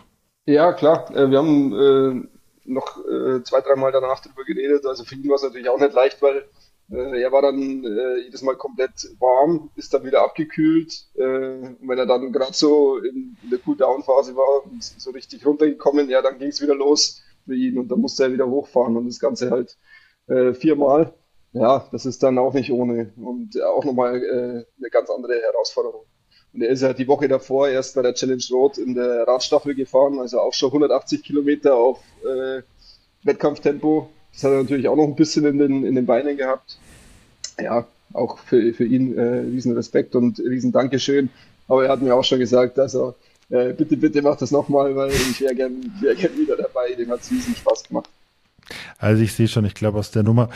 Ja, klar. Äh, wir haben äh, noch äh, zwei, dreimal danach darüber geredet. Also für ihn war es natürlich auch nicht leicht, weil äh, er war dann äh, jedes Mal komplett warm, ist dann wieder abgekühlt. Äh, und wenn er dann gerade so in, in der Cool-Down-Phase war, so richtig runtergekommen, ja, dann ging es wieder los für ihn und dann musste er wieder hochfahren und das Ganze halt äh, viermal. Ja, das ist dann auch nicht ohne und auch nochmal äh, eine ganz andere Herausforderung. Und er ist ja die Woche davor erst bei der Challenge Road in der Radstaffel gefahren, also auch schon 180 Kilometer auf äh, Wettkampftempo. Das hat er natürlich auch noch ein bisschen in den, in den Beinen gehabt. Ja, auch für, für ihn äh, riesen Respekt und riesen Dankeschön. Aber er hat mir auch schon gesagt, also äh, bitte, bitte mach das nochmal, weil ich wäre gern, wär gern wieder dabei. Dem hat es riesen Spaß gemacht. Also ich sehe schon, ich glaube, aus der Nummer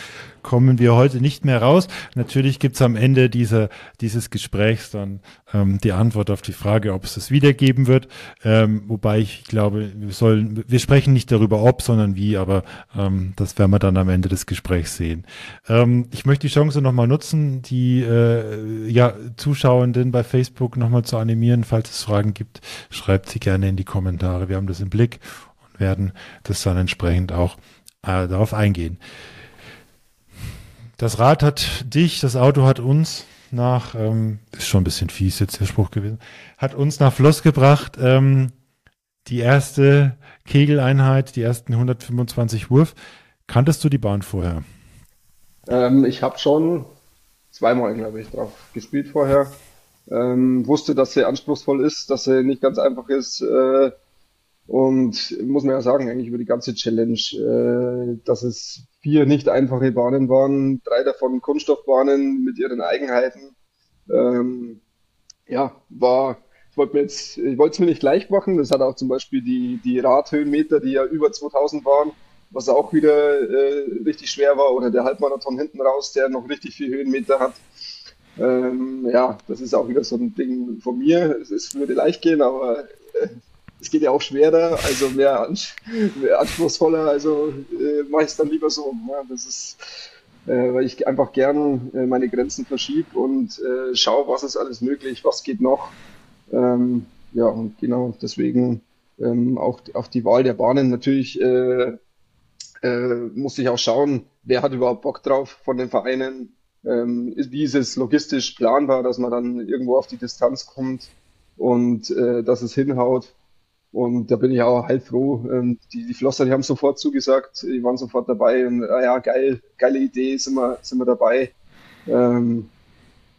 kommen wir heute nicht mehr raus. Natürlich gibt's am Ende dieser, dieses Gesprächs dann ähm, die Antwort auf die Frage, ob es das wiedergeben wird. Ähm, wobei ich glaube, wir sollen, wir sprechen nicht darüber, ob, sondern wie, aber ähm, das werden wir dann am Ende des Gesprächs sehen. Ähm, ich möchte die Chance nochmal nutzen, die äh, ja, Zuschauenden bei Facebook nochmal zu animieren. Falls es Fragen gibt, schreibt sie gerne in die Kommentare. Wir haben das im Blick und werden das dann entsprechend auch äh, darauf eingehen. Das Rad hat dich, das Auto hat uns nach, ähm, ist schon ein bisschen fies jetzt der Spruch gewesen, hat uns nach Floss gebracht. Ähm, die erste Kegeleinheit, die ersten 125 Wurf. Kanntest du die Bahn vorher? Ähm, ich habe schon zweimal, glaube ich, drauf gespielt vorher. Ähm, wusste, dass sie anspruchsvoll ist, dass sie nicht ganz einfach ist. Äh, und muss man ja sagen, eigentlich über die ganze Challenge, äh, dass es vier nicht einfache Bahnen waren, drei davon Kunststoffbahnen mit ihren Eigenheiten. Ähm, ja, war, ich wollte mir jetzt, ich wollte es mir nicht leicht machen. Das hat auch zum Beispiel die, die Radhöhenmeter, die ja über 2000 waren, was auch wieder äh, richtig schwer war, oder der Halbmarathon hinten raus, der noch richtig viel Höhenmeter hat. Ähm, ja, das ist auch wieder so ein Ding von mir. Es, es würde leicht gehen, aber äh, es geht ja auch schwerer, also mehr, mehr anspruchsvoller, also äh, mache ich es dann lieber so. Ja, das ist, äh, weil ich einfach gern äh, meine Grenzen verschiebe und äh, schaue, was ist alles möglich, was geht noch. Ähm, ja, und genau deswegen ähm, auch auf die Wahl der Bahnen natürlich äh, äh, muss ich auch schauen, wer hat überhaupt Bock drauf von den Vereinen, ähm, wie ist es logistisch planbar, dass man dann irgendwo auf die Distanz kommt und äh, dass es hinhaut. Und da bin ich auch halt froh. Ähm, die, die Flosser, die haben sofort zugesagt, die waren sofort dabei. Und ah ja, geil, geile Idee, sind wir, sind wir dabei. Ähm,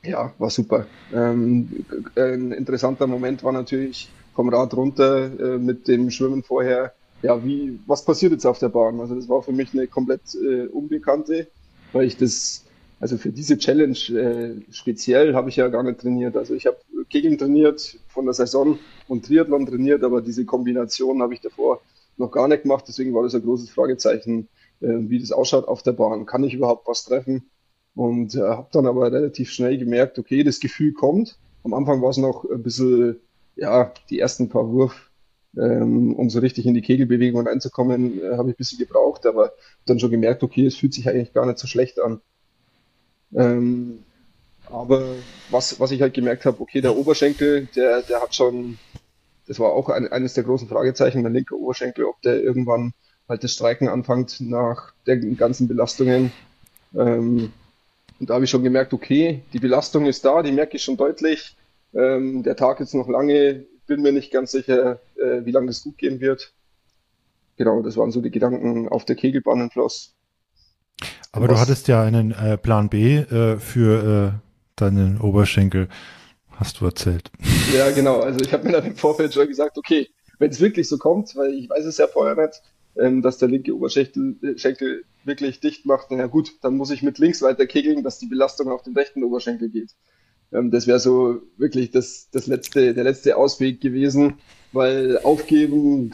ja, war super. Ähm, ein interessanter Moment war natürlich vom Rad runter äh, mit dem Schwimmen vorher. Ja, wie, was passiert jetzt auf der Bahn? Also das war für mich eine komplett äh, unbekannte, weil ich das, also für diese Challenge äh, speziell habe ich ja gar nicht trainiert. Also ich habe Kegeln trainiert von der Saison und Triathlon trainiert, aber diese Kombination habe ich davor noch gar nicht gemacht. Deswegen war das ein großes Fragezeichen, äh, wie das ausschaut auf der Bahn. Kann ich überhaupt was treffen? Und äh, habe dann aber relativ schnell gemerkt, okay, das Gefühl kommt. Am Anfang war es noch ein bisschen, ja, die ersten paar Wurf, ähm, um so richtig in die Kegelbewegung reinzukommen, äh, habe ich ein bisschen gebraucht, aber dann schon gemerkt, okay, es fühlt sich eigentlich gar nicht so schlecht an. Ähm, aber was, was ich halt gemerkt habe, okay, der Oberschenkel, der, der hat schon, das war auch ein, eines der großen Fragezeichen, der linke Oberschenkel, ob der irgendwann halt das Streiken anfängt nach den ganzen Belastungen. Ähm, und da habe ich schon gemerkt, okay, die Belastung ist da, die merke ich schon deutlich. Ähm, der Tag ist noch lange, bin mir nicht ganz sicher, äh, wie lange das gut gehen wird. Genau, das waren so die Gedanken auf der Kegelbahn in Floss. Aber du hattest ja einen äh, Plan B äh, für äh, deinen Oberschenkel, hast du erzählt. Ja, genau. Also ich habe mir dann im Vorfeld schon gesagt, okay, wenn es wirklich so kommt, weil ich weiß es ja vorher nicht, ähm, dass der linke Oberschenkel äh, Schenkel wirklich dicht macht, na gut, dann muss ich mit links weiter kegeln, dass die Belastung auf den rechten Oberschenkel geht. Ähm, das wäre so wirklich das, das letzte, der letzte Ausweg gewesen, weil aufgeben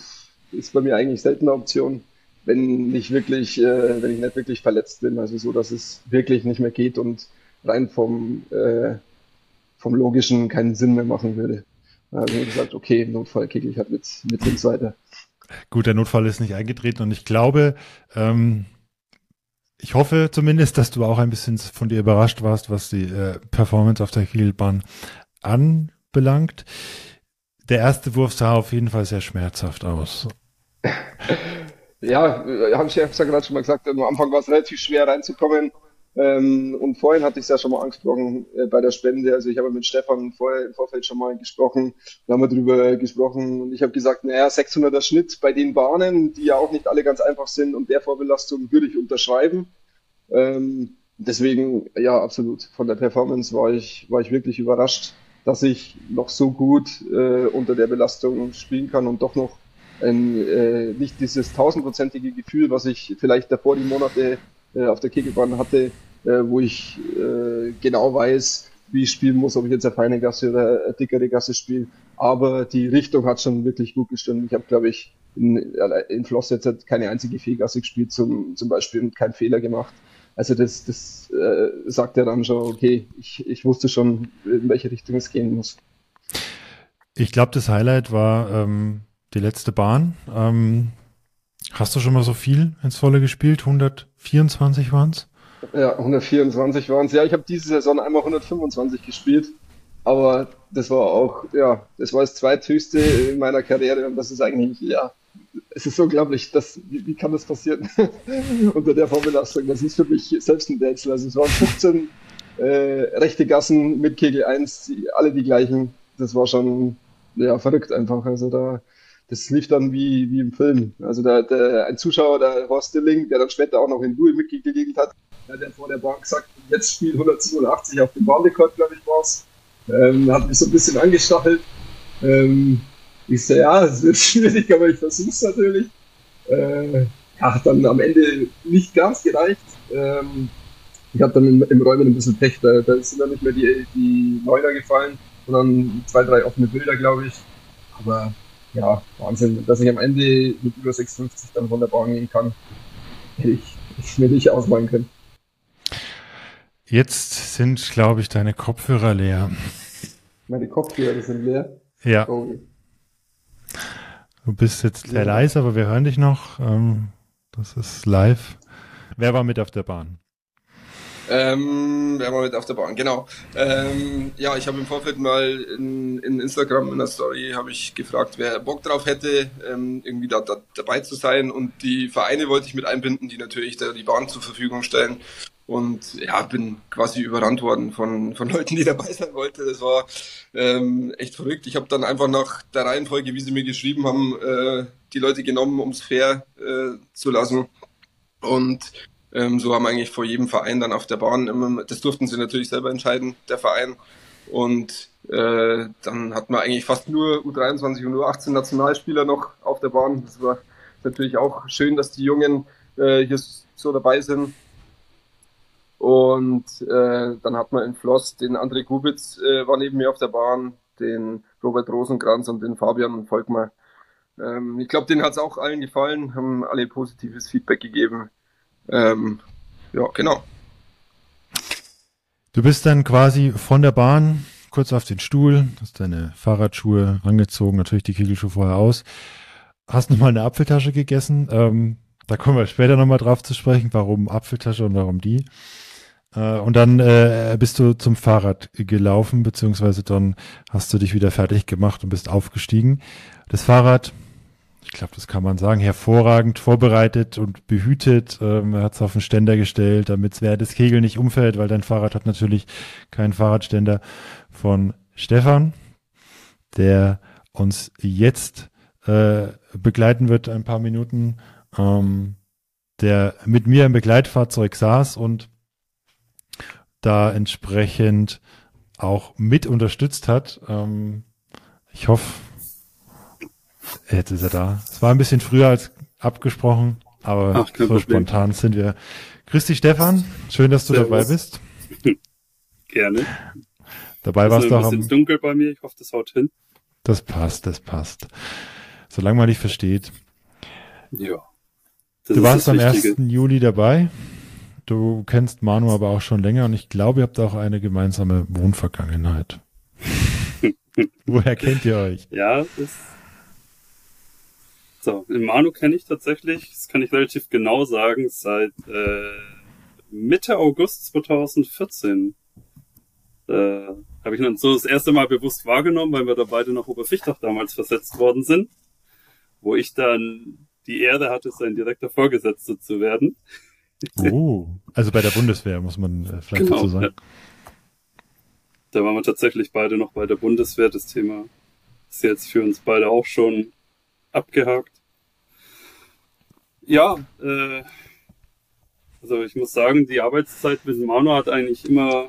ist bei mir eigentlich selten eine Option. Wenn nicht wirklich, äh, wenn ich nicht wirklich verletzt bin. Also so, dass es wirklich nicht mehr geht und rein vom, äh, vom Logischen keinen Sinn mehr machen würde. Also gesagt, okay, im Notfall kicke ich halt mit, mit links weiter. Gut, der Notfall ist nicht eingetreten und ich glaube, ähm, ich hoffe zumindest, dass du auch ein bisschen von dir überrascht warst, was die äh, Performance auf der Kielbahn anbelangt. Der erste Wurf sah auf jeden Fall sehr schmerzhaft aus. Ja, äh, habe ich ja gerade schon mal gesagt, am Anfang war es relativ schwer reinzukommen. Ähm, und vorhin hatte ich es ja schon mal angesprochen äh, bei der Spende. Also ich habe mit Stefan vorher im Vorfeld schon mal gesprochen. Da haben wir drüber gesprochen und ich habe gesagt, naja, 600er Schnitt bei den Bahnen, die ja auch nicht alle ganz einfach sind und der Vorbelastung würde ich unterschreiben. Ähm, deswegen, ja, absolut. Von der Performance war ich, war ich wirklich überrascht, dass ich noch so gut äh, unter der Belastung spielen kann und doch noch ein, äh, nicht dieses tausendprozentige Gefühl, was ich vielleicht davor die Monate äh, auf der Kegelbahn hatte, äh, wo ich äh, genau weiß, wie ich spielen muss, ob ich jetzt eine feine Gasse oder eine dickere Gasse spiele. Aber die Richtung hat schon wirklich gut gestimmt. Ich habe, glaube ich, in, in Floss jetzt halt keine einzige Fehlgasse gespielt, zum, zum Beispiel und keinen Fehler gemacht. Also das, das äh, sagt ja dann schon, okay, ich, ich wusste schon, in welche Richtung es gehen muss. Ich glaube, das Highlight war ähm, die letzte Bahn. Ähm, hast du schon mal so viel ins Volle gespielt? 124 waren es? Ja, 124 waren es. Ja, ich habe diese Saison einmal 125 gespielt. Aber das war auch, ja, das war das zweithöchste in meiner Karriere und das ist eigentlich, ja, es ist unglaublich, dass, wie, wie kann das passieren unter der Vorbelastung? Das ist für mich selbst ein Rätsel. Also es waren 15 äh, rechte Gassen mit Kegel 1, die, alle die gleichen. Das war schon, ja, verrückt einfach. Also da, das lief dann wie, wie im Film. Also da, der, ein Zuschauer, der Horst Dilling, der dann später auch noch in Duel mitgegelt hat, der hat vor der Bahn gesagt, jetzt spielt 187 auf dem Bahnrekord, glaube ich, war's. Ähm, hat mich so ein bisschen angestachelt. Ähm, ich so, ja, es wird schwierig, aber ich versuche es natürlich. Äh, ja, hat dann am Ende nicht ganz gereicht. Ähm, ich habe dann im, im Räumen ein bisschen Pech, da, da sind dann nicht mehr die, die Neuner gefallen, sondern zwei, drei offene Bilder, glaube ich. Aber ja, Wahnsinn, dass ich am Ende mit über 6,50 dann wunderbar gehen kann, hätte ich, ich mir nicht ausmalen können. Jetzt sind, glaube ich, deine Kopfhörer leer. Meine Kopfhörer sind leer? Ja. Oh. Du bist jetzt sehr leise, aber wir hören dich noch. Ähm, das ist live. Wer war mit auf der Bahn? Ähm, wer war mit auf der Bahn? Genau. Ähm, ja, ich habe im Vorfeld mal in, in Instagram in der Story habe ich gefragt, wer Bock drauf hätte, ähm, irgendwie da, da, dabei zu sein. Und die Vereine wollte ich mit einbinden, die natürlich da die Bahn zur Verfügung stellen. Und ja, bin quasi überrannt worden von, von Leuten, die dabei sein wollten. Das war ähm, echt verrückt. Ich habe dann einfach nach der Reihenfolge, wie sie mir geschrieben haben, äh, die Leute genommen, um es fair äh, zu lassen. Und ähm, so haben eigentlich vor jedem Verein dann auf der Bahn, immer, das durften sie natürlich selber entscheiden, der Verein. Und äh, dann hatten wir eigentlich fast nur U23 und U18 Nationalspieler noch auf der Bahn. Das war natürlich auch schön, dass die Jungen äh, hier so dabei sind. Und äh, dann hat man in Floss den André Kubitz äh, war neben mir auf der Bahn, den Robert Rosenkranz und den Fabian Volkmar. Ähm, ich glaube, denen hat es auch allen gefallen, haben alle positives Feedback gegeben. Ähm, ja, genau. Du bist dann quasi von der Bahn kurz auf den Stuhl, hast deine Fahrradschuhe angezogen, natürlich die Kegelschuhe vorher aus, hast nochmal eine Apfeltasche gegessen. Ähm, da kommen wir später nochmal drauf zu sprechen, warum Apfeltasche und warum die. Äh, und dann äh, bist du zum Fahrrad gelaufen, beziehungsweise dann hast du dich wieder fertig gemacht und bist aufgestiegen. Das Fahrrad, ich glaube, das kann man sagen, hervorragend vorbereitet und behütet. Ähm, er hat es auf den Ständer gestellt, damit es während des Kegel nicht umfällt, weil dein Fahrrad hat natürlich keinen Fahrradständer von Stefan, der uns jetzt äh, begleiten wird, ein paar Minuten, ähm, der mit mir im Begleitfahrzeug saß und da entsprechend auch mit unterstützt hat. Ähm, ich hoffe, jetzt ist er da. Es war ein bisschen früher als abgesprochen, aber Ach, so Problem. spontan sind wir. Grüß dich, Stefan. Schön, dass du Servus. dabei bist. Gerne. Dabei warst du auch am... dunkel bei mir. Ich hoffe, das haut hin. Das passt, das passt. Solange man dich versteht. Ja. Das du warst am 1. Juli dabei. Du kennst Manu aber auch schon länger und ich glaube, ihr habt auch eine gemeinsame Wohnvergangenheit. Woher kennt ihr euch? Ja, das. So, in Manu kenne ich tatsächlich, das kann ich relativ genau sagen, seit äh, Mitte August 2014. Äh, habe ich dann so das erste Mal bewusst wahrgenommen, weil wir da beide nach Oberfichtach damals versetzt worden sind, wo ich dann die Ehre hatte, sein direkter Vorgesetzter zu werden. Oh, also bei der Bundeswehr muss man äh, vielleicht genau, dazu sagen. Ja. Da waren wir tatsächlich beide noch bei der Bundeswehr. Das Thema ist jetzt für uns beide auch schon abgehakt. Ja, äh, also ich muss sagen, die Arbeitszeit mit Manu hat eigentlich immer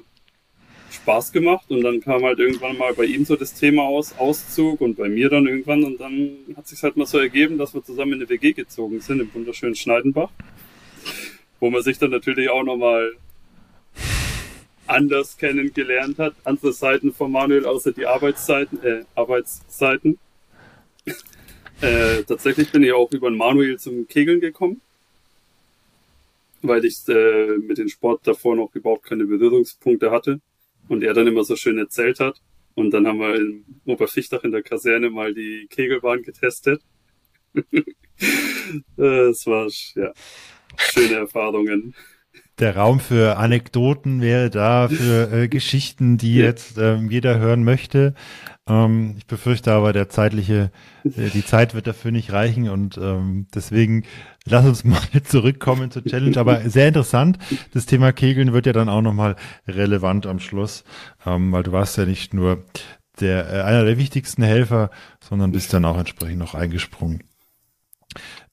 Spaß gemacht und dann kam halt irgendwann mal bei ihm so das Thema aus, Auszug und bei mir dann irgendwann und dann hat sich halt mal so ergeben, dass wir zusammen in eine WG gezogen sind im wunderschönen Schneidenbach, wo man sich dann natürlich auch nochmal anders kennengelernt hat, andere Seiten von Manuel außer die Arbeitszeiten, äh, Arbeitszeiten. Äh, tatsächlich bin ich auch über den Manuel zum Kegeln gekommen weil ich äh, mit dem Sport davor noch überhaupt keine Berührungspunkte hatte und er dann immer so schön erzählt hat. Und dann haben wir in Oberfichtach in der Kaserne mal die Kegelbahn getestet. Es war ja schöne Erfahrungen. Der Raum für Anekdoten wäre da, für äh, Geschichten, die jetzt ähm, jeder hören möchte. Ähm, ich befürchte aber, der zeitliche, äh, die Zeit wird dafür nicht reichen und ähm, deswegen lass uns mal zurückkommen zur Challenge. Aber sehr interessant. Das Thema Kegeln wird ja dann auch nochmal relevant am Schluss, ähm, weil du warst ja nicht nur der, äh, einer der wichtigsten Helfer, sondern bist dann auch entsprechend noch eingesprungen.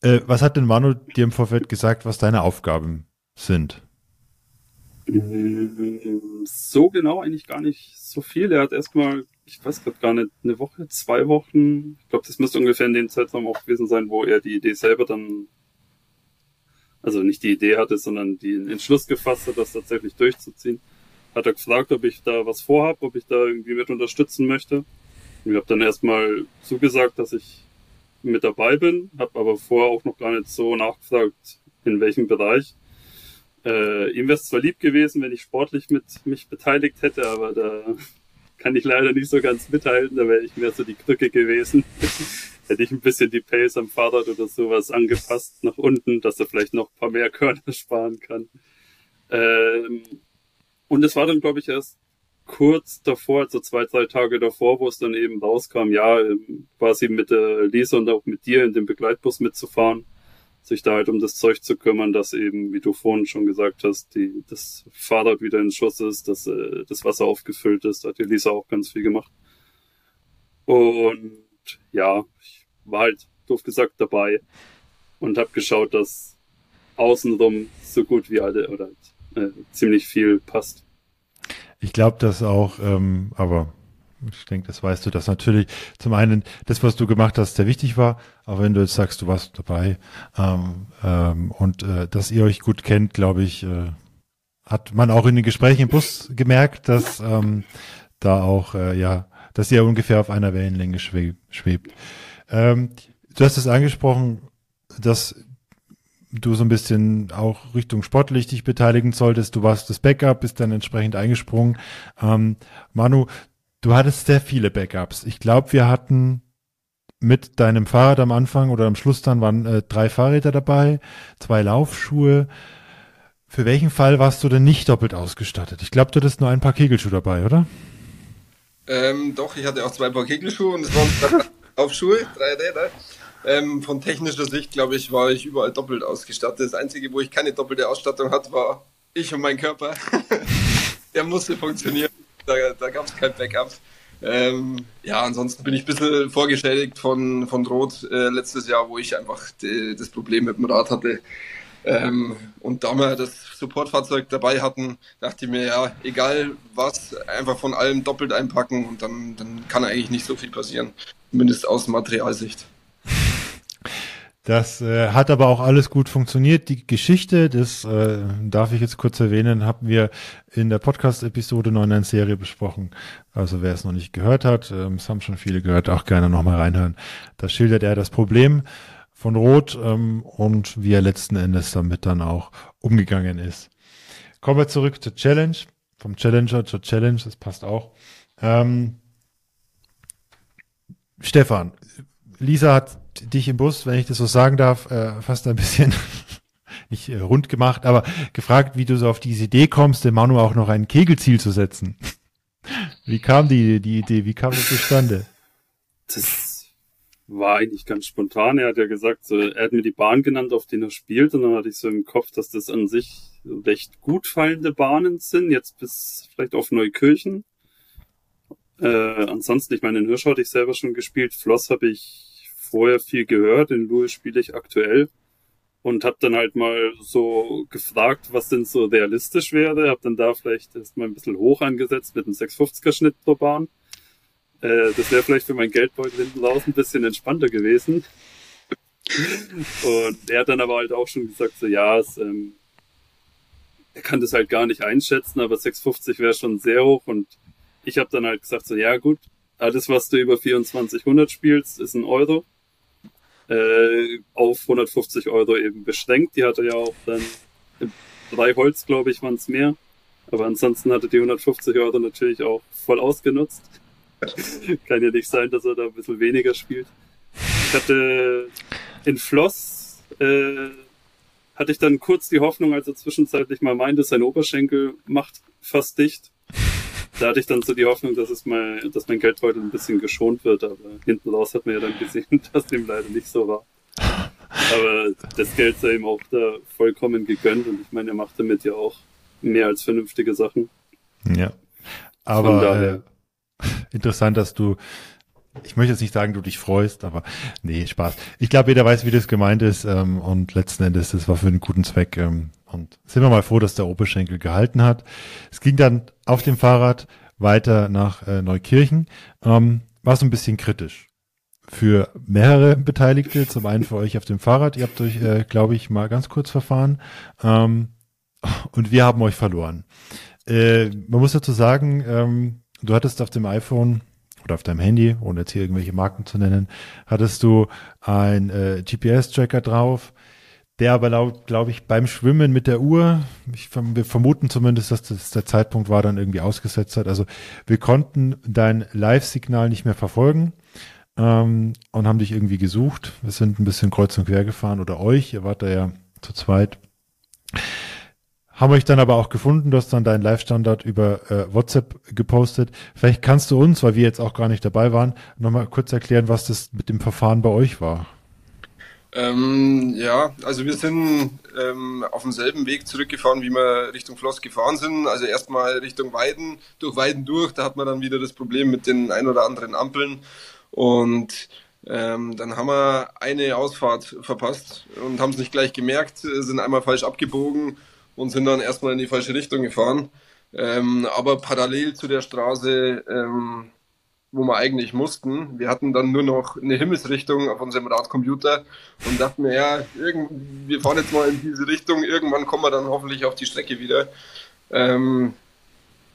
Äh, was hat denn Manu dir im Vorfeld gesagt, was deine Aufgaben sind? So genau eigentlich gar nicht so viel. Er hat erstmal ich weiß gerade gar nicht, eine Woche, zwei Wochen. Ich glaube, das müsste ungefähr in dem Zeitraum auch gewesen sein, wo er die Idee selber dann, also nicht die Idee hatte, sondern den Entschluss gefasst hat, das tatsächlich durchzuziehen. Hat er gefragt, ob ich da was vorhab, ob ich da irgendwie mit unterstützen möchte. Und ich habe dann erstmal zugesagt, dass ich mit dabei bin, habe aber vorher auch noch gar nicht so nachgefragt, in welchem Bereich. Äh, ihm wäre es zwar lieb gewesen, wenn ich sportlich mit mich beteiligt hätte, aber da kann ich leider nicht so ganz mithalten, da wäre ich mehr so die Krücke gewesen. Hätte ich ein bisschen die Pace am Fahrrad oder sowas angepasst nach unten, dass er vielleicht noch ein paar mehr Körner sparen kann. Ähm, und es war dann, glaube ich, erst kurz davor, also zwei, drei Tage davor, wo es dann eben rauskam, ja, ähm, quasi mit der Lisa und auch mit dir in dem Begleitbus mitzufahren sich da halt um das Zeug zu kümmern, dass eben, wie du vorhin schon gesagt hast, die, das Fahrrad wieder in Schuss ist, dass äh, das Wasser aufgefüllt ist. Da hat die Lisa auch ganz viel gemacht. Und ja, ich war halt doof gesagt dabei und habe geschaut, dass außenrum so gut wie alle oder äh, ziemlich viel passt. Ich glaube das auch, ähm, aber ich denke, das weißt du, dass natürlich zum einen das, was du gemacht hast, sehr wichtig war, aber wenn du jetzt sagst, du warst dabei ähm, ähm, und äh, dass ihr euch gut kennt, glaube ich, äh, hat man auch in den Gesprächen im Bus gemerkt, dass ähm, da auch, äh, ja, dass ihr ungefähr auf einer Wellenlänge schwebt. Ähm, du hast es angesprochen, dass du so ein bisschen auch Richtung sportlich dich beteiligen solltest. Du warst das Backup, bist dann entsprechend eingesprungen. Ähm, Manu, Du hattest sehr viele Backups. Ich glaube, wir hatten mit deinem Fahrrad am Anfang oder am Schluss dann waren äh, drei Fahrräder dabei, zwei Laufschuhe. Für welchen Fall warst du denn nicht doppelt ausgestattet? Ich glaube, du hattest nur ein paar Kegelschuhe dabei, oder? Ähm, doch, ich hatte auch zwei Paar Kegelschuhe und es waren Laufschuhe, drei Räder. Ähm, von technischer Sicht, glaube ich, war ich überall doppelt ausgestattet. Das Einzige, wo ich keine doppelte Ausstattung hatte, war ich und mein Körper. Der musste funktionieren da, da gab es kein Backup. Ähm, ja, ansonsten bin ich ein bisschen vorgeschädigt von, von Rot äh, letztes Jahr, wo ich einfach die, das Problem mit dem Rad hatte. Ähm, und da wir das Supportfahrzeug dabei hatten, dachte ich mir, ja, egal was, einfach von allem doppelt einpacken und dann, dann kann eigentlich nicht so viel passieren. Zumindest aus Materialsicht. Das äh, hat aber auch alles gut funktioniert. Die Geschichte, das äh, darf ich jetzt kurz erwähnen, haben wir in der Podcast-Episode 9 Serie besprochen. Also wer es noch nicht gehört hat, äh, es haben schon viele gehört, auch gerne nochmal reinhören. Da schildert er das Problem von Rot ähm, und wie er letzten Endes damit dann auch umgegangen ist. Kommen wir zurück zur Challenge. Vom Challenger zur Challenge, das passt auch. Ähm, Stefan, Lisa hat dich im Bus, wenn ich das so sagen darf, äh, fast ein bisschen nicht äh, rund gemacht, aber gefragt, wie du so auf diese Idee kommst, dem Manu auch noch ein Kegelziel zu setzen. Wie kam die, die Idee? Wie kam das zustande? Das war eigentlich ganz spontan. Er hat ja gesagt, so, er hat mir die Bahn genannt, auf denen er spielt, und dann hatte ich so im Kopf, dass das an sich recht gut fallende Bahnen sind, jetzt bis vielleicht auf Neukirchen. Äh, ansonsten, ich meine, in Hirsch hatte ich selber schon gespielt, Floss habe ich vorher viel gehört, in Louis spiele ich aktuell und habe dann halt mal so gefragt, was denn so realistisch wäre. Habe dann da vielleicht erstmal ein bisschen hoch angesetzt mit einem 650er Schnitt pro Bahn. Äh, das wäre vielleicht für mein Geldbeutel hinten raus ein bisschen entspannter gewesen. und er hat dann aber halt auch schon gesagt, so ja, es, ähm, er kann das halt gar nicht einschätzen, aber 650 wäre schon sehr hoch und ich habe dann halt gesagt, so ja gut, alles was du über 2400 spielst, ist ein Euro äh, auf 150 Euro eben beschränkt. Die hatte ja auch dann drei Holz, glaube ich, waren es mehr. Aber ansonsten hatte die 150 Euro natürlich auch voll ausgenutzt. Kann ja nicht sein, dass er da ein bisschen weniger spielt. Ich hatte in Floss äh, hatte ich dann kurz die Hoffnung, als er zwischenzeitlich mal meinte, sein Oberschenkel macht fast dicht da hatte ich dann so die Hoffnung, dass es mal, dass mein Geldbeutel ein bisschen geschont wird, aber hinten raus hat man ja dann gesehen, dass dem leider nicht so war. Aber das Geld sei ihm auch da vollkommen gegönnt und ich meine, er macht damit ja auch mehr als vernünftige Sachen. Ja. Aber äh, interessant, dass du, ich möchte jetzt nicht sagen, du dich freust, aber nee, Spaß. Ich glaube, jeder weiß, wie das gemeint ist ähm, und letzten Endes, das war für einen guten Zweck. Ähm, und sind wir mal froh, dass der Oberschenkel gehalten hat. Es ging dann auf dem Fahrrad weiter nach äh, Neukirchen. Ähm, war so ein bisschen kritisch für mehrere Beteiligte. Zum einen für euch auf dem Fahrrad. Ihr habt euch, äh, glaube ich, mal ganz kurz verfahren. Ähm, und wir haben euch verloren. Äh, man muss dazu sagen, ähm, du hattest auf dem iPhone oder auf deinem Handy, ohne jetzt hier irgendwelche Marken zu nennen, hattest du ein äh, GPS-Tracker drauf der aber glaube ich, beim Schwimmen mit der Uhr, ich, wir vermuten zumindest, dass das der Zeitpunkt war, dann irgendwie ausgesetzt hat. Also wir konnten dein Live-Signal nicht mehr verfolgen ähm, und haben dich irgendwie gesucht. Wir sind ein bisschen kreuz und quer gefahren oder euch, ihr wart da ja zu zweit. Haben euch dann aber auch gefunden, du hast dann deinen Live-Standard über äh, WhatsApp gepostet. Vielleicht kannst du uns, weil wir jetzt auch gar nicht dabei waren, nochmal kurz erklären, was das mit dem Verfahren bei euch war. Ähm, ja, also wir sind ähm, auf demselben Weg zurückgefahren, wie wir Richtung Floss gefahren sind. Also erstmal Richtung Weiden, durch Weiden durch. Da hat man dann wieder das Problem mit den ein oder anderen Ampeln. Und ähm, dann haben wir eine Ausfahrt verpasst und haben es nicht gleich gemerkt, sind einmal falsch abgebogen und sind dann erstmal in die falsche Richtung gefahren. Ähm, aber parallel zu der Straße ähm, wo wir eigentlich mussten. Wir hatten dann nur noch eine Himmelsrichtung auf unserem Radcomputer und dachten ja, wir fahren jetzt mal in diese Richtung, irgendwann kommen wir dann hoffentlich auf die Strecke wieder. Ähm,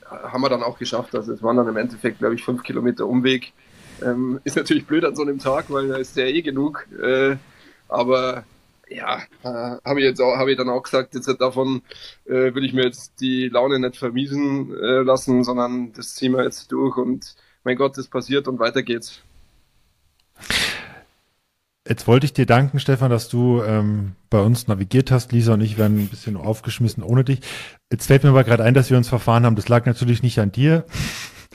haben wir dann auch geschafft. Also es waren dann im Endeffekt, glaube ich, fünf Kilometer Umweg. Ähm, ist natürlich blöd an so einem Tag, weil da ist ja eh genug. Äh, aber ja, äh, habe ich jetzt auch, habe ich dann auch gesagt, jetzt davon äh, will ich mir jetzt die Laune nicht vermiesen äh, lassen, sondern das ziehen wir jetzt durch und mein Gott, das passiert und weiter geht's. Jetzt wollte ich dir danken, Stefan, dass du ähm, bei uns navigiert hast. Lisa und ich werden ein bisschen aufgeschmissen ohne dich. Jetzt fällt mir aber gerade ein, dass wir uns verfahren haben. Das lag natürlich nicht an dir,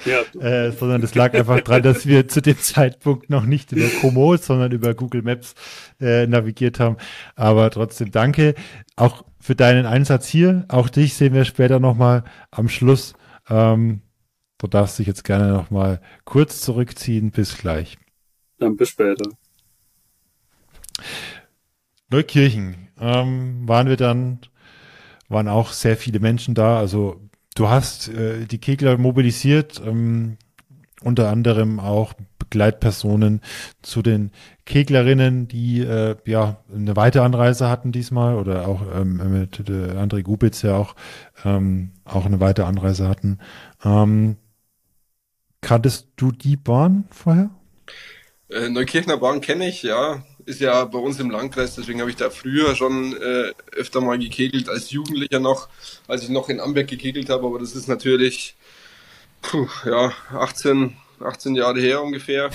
ja. äh, sondern das lag einfach daran, dass wir zu dem Zeitpunkt noch nicht über Komoot, sondern über Google Maps äh, navigiert haben. Aber trotzdem danke auch für deinen Einsatz hier. Auch dich sehen wir später nochmal am Schluss. Ähm, Du darfst dich jetzt gerne noch mal kurz zurückziehen. Bis gleich. Dann bis später. Neukirchen ähm, waren wir dann, waren auch sehr viele Menschen da. Also du hast äh, die Kegler mobilisiert, ähm, unter anderem auch Begleitpersonen zu den Keglerinnen, die äh, ja eine weite Anreise hatten diesmal oder auch ähm, mit äh, André Gubitz ja auch ähm, auch eine weite Anreise hatten. Ähm, Kanntest du die Bahn vorher? Äh, Neukirchner Bahn kenne ich, ja. Ist ja bei uns im Landkreis, deswegen habe ich da früher schon äh, öfter mal gekegelt, als Jugendlicher noch, als ich noch in Amberg gekegelt habe, aber das ist natürlich puh, ja, 18, 18 Jahre her ungefähr.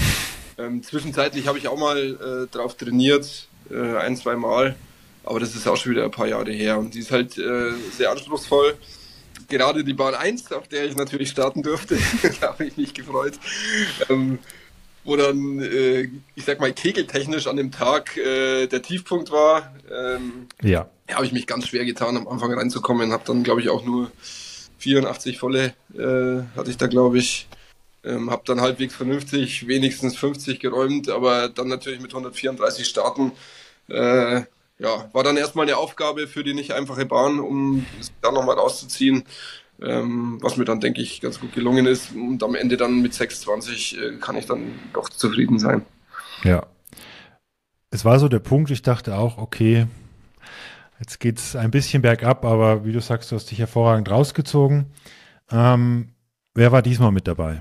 Ähm, zwischenzeitlich habe ich auch mal äh, drauf trainiert, äh, ein, zwei Mal, aber das ist auch schon wieder ein paar Jahre her und die ist halt äh, sehr anspruchsvoll. Gerade die Bahn 1, auf der ich natürlich starten durfte, da habe ich mich gefreut. Ähm, wo dann, äh, ich sag mal, kegeltechnisch an dem Tag äh, der Tiefpunkt war. Ähm, ja. Ja, habe ich mich ganz schwer getan, am Anfang reinzukommen. Habe dann, glaube ich, auch nur 84 volle äh, hatte ich da, glaube ich. Ähm, habe dann halbwegs vernünftig, wenigstens 50 geräumt, aber dann natürlich mit 134 starten. Äh, ja, war dann erstmal eine Aufgabe für die nicht einfache Bahn, um es da nochmal rauszuziehen. Ähm, was mir dann, denke ich, ganz gut gelungen ist. Und am Ende dann mit 6,20 äh, kann ich dann doch zufrieden sein. Ja. Es war so der Punkt, ich dachte auch, okay, jetzt geht es ein bisschen bergab, aber wie du sagst, du hast dich hervorragend rausgezogen. Ähm, wer war diesmal mit dabei?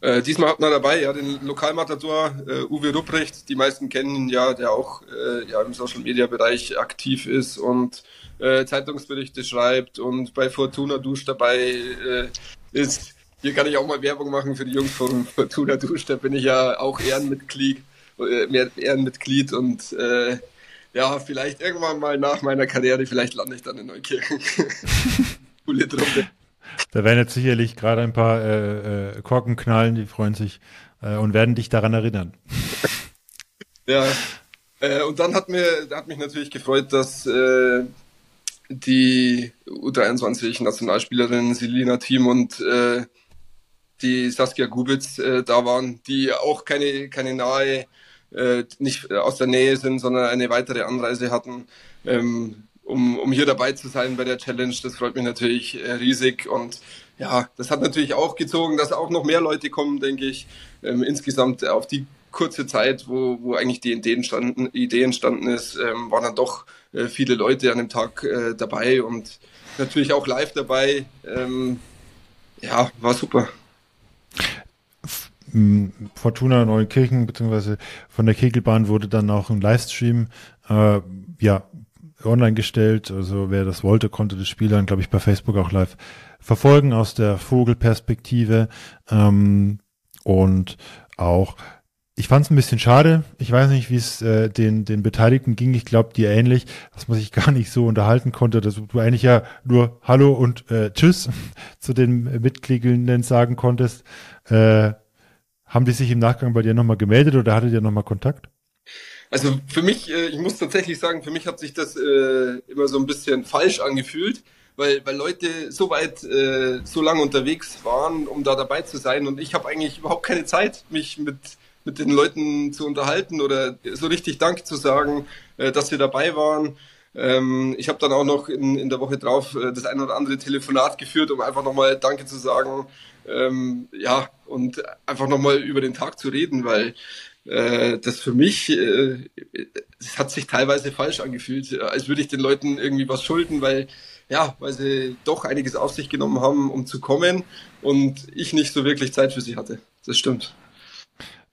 Äh, diesmal hat man dabei ja den Lokalmatador äh, Uwe Rupprecht. Die meisten kennen ihn ja, der auch äh, ja, im Social Media Bereich aktiv ist und äh, Zeitungsberichte schreibt und bei Fortuna Dusch dabei äh, ist. Hier kann ich auch mal Werbung machen für die Jungs von Fortuna Dusch. Da bin ich ja auch Ehrenmitglied, äh, Ehrenmitglied und äh, ja, vielleicht irgendwann mal nach meiner Karriere, vielleicht lande ich dann in Neukirchen. Coole Truppe. Da werden jetzt sicherlich gerade ein paar äh, äh, Korken knallen, die freuen sich äh, und werden dich daran erinnern. Ja, äh, und dann hat mir hat mich natürlich gefreut, dass äh, die U23 Nationalspielerin Selina Team und äh, die Saskia Gubitz äh, da waren, die auch keine keine nahe äh, nicht aus der Nähe sind, sondern eine weitere Anreise hatten. Ähm, um, um hier dabei zu sein bei der Challenge. Das freut mich natürlich äh, riesig und ja, das hat natürlich auch gezogen, dass auch noch mehr Leute kommen, denke ich. Ähm, insgesamt auf die kurze Zeit, wo, wo eigentlich die Idee entstanden, Idee entstanden ist, ähm, waren dann doch äh, viele Leute an dem Tag äh, dabei und natürlich auch live dabei. Ähm, ja, war super. Fortuna Neunkirchen beziehungsweise von der Kegelbahn wurde dann auch ein Livestream äh, ja online gestellt. Also wer das wollte, konnte das Spiel dann, glaube ich, bei Facebook auch live verfolgen aus der Vogelperspektive. Ähm, und auch, ich fand es ein bisschen schade. Ich weiß nicht, wie es äh, den, den Beteiligten ging. Ich glaube, dir ähnlich, dass man sich gar nicht so unterhalten konnte, dass du eigentlich ja nur Hallo und äh, Tschüss zu den Mitgliedern sagen konntest. Äh, haben die sich im Nachgang bei dir nochmal gemeldet oder hattet ihr nochmal Kontakt? Also für mich, äh, ich muss tatsächlich sagen, für mich hat sich das äh, immer so ein bisschen falsch angefühlt, weil, weil Leute so weit, äh, so lange unterwegs waren, um da dabei zu sein und ich habe eigentlich überhaupt keine Zeit, mich mit, mit den Leuten zu unterhalten oder so richtig Dank zu sagen, äh, dass sie dabei waren. Ähm, ich habe dann auch noch in, in der Woche drauf äh, das ein oder andere Telefonat geführt, um einfach nochmal Danke zu sagen. Ähm, ja, und einfach nochmal über den Tag zu reden, weil äh, das für mich, äh, hat sich teilweise falsch angefühlt, als würde ich den Leuten irgendwie was schulden, weil ja, weil sie doch einiges auf sich genommen haben, um zu kommen und ich nicht so wirklich Zeit für sie hatte. Das stimmt.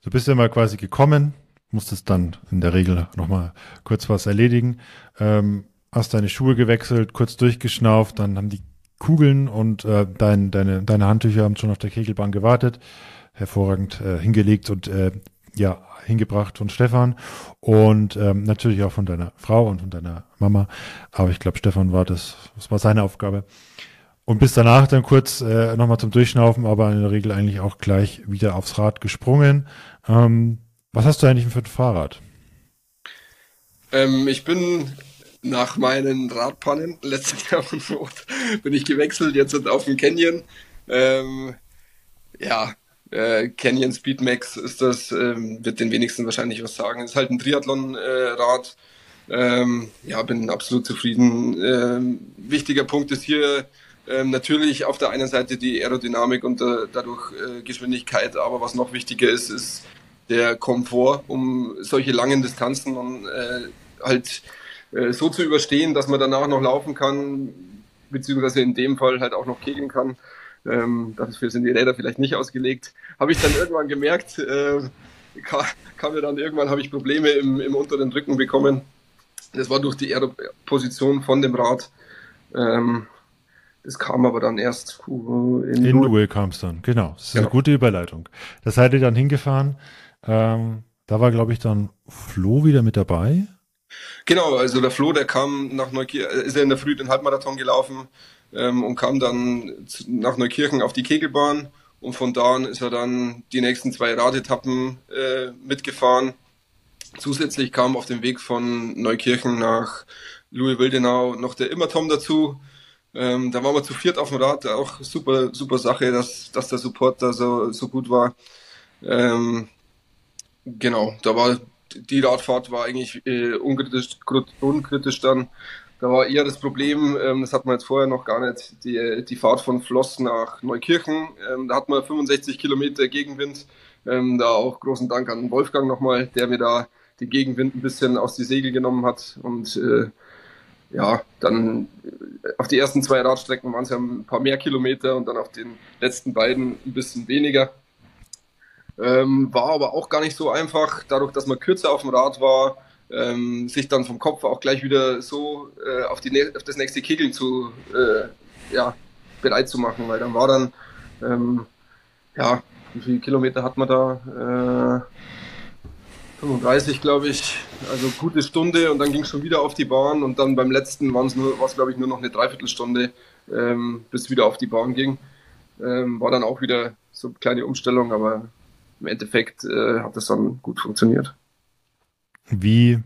Du bist ja mal quasi gekommen, musstest dann in der Regel nochmal kurz was erledigen, ähm, hast deine Schuhe gewechselt, kurz durchgeschnauft, dann haben die Kugeln und äh, dein, deine, deine Handtücher haben schon auf der Kegelbahn gewartet, hervorragend äh, hingelegt und äh, ja, hingebracht von Stefan und ähm, natürlich auch von deiner Frau und von deiner Mama. Aber ich glaube, Stefan war das, das war seine Aufgabe. Und bis danach dann kurz äh, nochmal zum Durchschnaufen, aber in der Regel eigentlich auch gleich wieder aufs Rad gesprungen. Ähm, was hast du eigentlich für ein Fahrrad? Ähm, ich bin nach meinen Radpannen letztes Jahr von Rot bin ich gewechselt, jetzt auf den Canyon. Ähm, ja, äh, Canyon Speedmax ist das, ähm, wird den wenigsten wahrscheinlich was sagen. Ist halt ein Triathlon-Rad. Äh, ähm, ja, bin absolut zufrieden. Ähm, wichtiger Punkt ist hier ähm, natürlich auf der einen Seite die Aerodynamik und äh, dadurch äh, Geschwindigkeit, aber was noch wichtiger ist, ist der Komfort, um solche langen Distanzen und äh, halt äh, so zu überstehen, dass man danach noch laufen kann, beziehungsweise in dem Fall halt auch noch kegeln kann ähm, dafür sind die Räder vielleicht nicht ausgelegt, habe ich dann irgendwann gemerkt, äh, kam, kam mir dann irgendwann, habe ich Probleme im, im unteren Rücken bekommen. Das war durch die Position von dem Rad. Ähm, das kam aber dann erst in, in Duel kam es dann, genau. Das ist genau. eine gute Überleitung. Das seid ihr dann hingefahren. Ähm, da war, glaube ich, dann Flo wieder mit dabei. Genau, also der Flo, der kam nach Neukirchen, äh, ist er in der Früh den Halbmarathon gelaufen ähm, und kam dann nach Neukirchen auf die Kegelbahn und von da an ist er dann die nächsten zwei Radetappen äh, mitgefahren. Zusätzlich kam auf dem Weg von Neukirchen nach Louis-Wildenau noch der Immertom dazu. Ähm, da waren wir zu viert auf dem Rad, auch super, super Sache, dass, dass der Support da so, so gut war. Ähm, genau, da war die Radfahrt war eigentlich äh, unkritisch, unkritisch dann. Da war eher das Problem, ähm, das hat man jetzt vorher noch gar nicht, die, die Fahrt von Floss nach Neukirchen. Ähm, da hat man 65 Kilometer Gegenwind. Ähm, da auch großen Dank an Wolfgang nochmal, der mir da den Gegenwind ein bisschen aus die Segel genommen hat. Und äh, ja, dann äh, auf die ersten zwei Radstrecken waren es ja ein paar mehr Kilometer und dann auf den letzten beiden ein bisschen weniger. Ähm, war aber auch gar nicht so einfach, dadurch, dass man kürzer auf dem Rad war, ähm, sich dann vom Kopf auch gleich wieder so äh, auf, die, auf das nächste Kegeln zu, äh, ja, bereit zu machen, weil dann war dann, ähm, ja, wie viele Kilometer hat man da? Äh, 35, glaube ich, also gute Stunde und dann ging es schon wieder auf die Bahn und dann beim letzten war es glaube ich nur noch eine Dreiviertelstunde, ähm, bis wieder auf die Bahn ging. Ähm, war dann auch wieder so eine kleine Umstellung, aber im Endeffekt äh, hat das dann gut funktioniert. Wie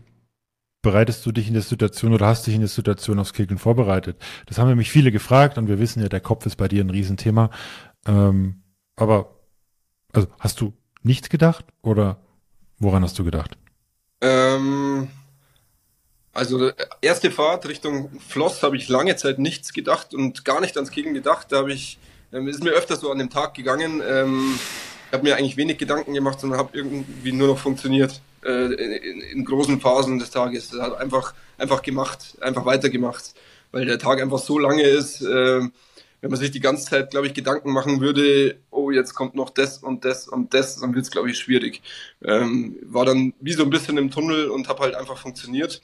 bereitest du dich in der Situation oder hast dich in der Situation aufs Kegeln vorbereitet? Das haben nämlich viele gefragt und wir wissen ja, der Kopf ist bei dir ein Riesenthema. Ähm, aber also hast du nichts gedacht oder woran hast du gedacht? Ähm, also erste Fahrt Richtung Floss habe ich lange Zeit nichts gedacht und gar nicht ans Kegeln gedacht. Da habe ich, ähm, ist mir öfter so an dem Tag gegangen. Ähm, ich habe mir eigentlich wenig Gedanken gemacht, sondern habe irgendwie nur noch funktioniert äh, in, in, großen Phasen des Tages. Das hat einfach einfach gemacht, einfach weitergemacht, weil der Tag einfach so lange ist. Äh, wenn man sich die ganze Zeit, glaube ich, Gedanken machen würde, oh, jetzt kommt noch das und das und das, dann wird es, glaube ich, schwierig. Ähm, war dann wie so ein bisschen im Tunnel und habe halt einfach funktioniert.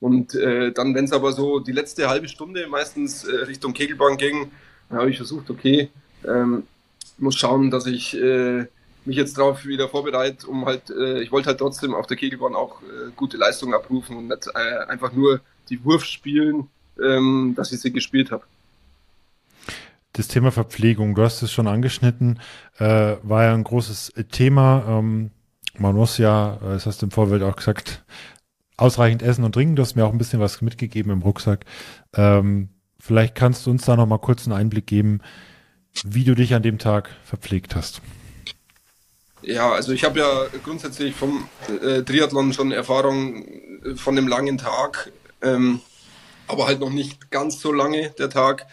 Und äh, dann, wenn es aber so die letzte halbe Stunde meistens äh, Richtung Kegelbahn ging, dann habe ich versucht, okay, ähm, muss schauen, dass ich äh, mich jetzt darauf wieder vorbereite, um halt, äh, ich wollte halt trotzdem auf der Kegelbahn auch äh, gute Leistungen abrufen und nicht äh, einfach nur die Wurf spielen, ähm, dass ich sie gespielt habe. Das Thema Verpflegung, du hast es schon angeschnitten, äh, war ja ein großes Thema. Ähm, man muss ja, äh, das hast du im Vorfeld auch gesagt, ausreichend essen und trinken. Du hast mir auch ein bisschen was mitgegeben im Rucksack. Ähm, vielleicht kannst du uns da noch mal kurz einen Einblick geben, wie du dich an dem Tag verpflegt hast. Ja, also ich habe ja grundsätzlich vom äh, Triathlon schon Erfahrung von dem langen Tag, ähm, aber halt noch nicht ganz so lange der Tag.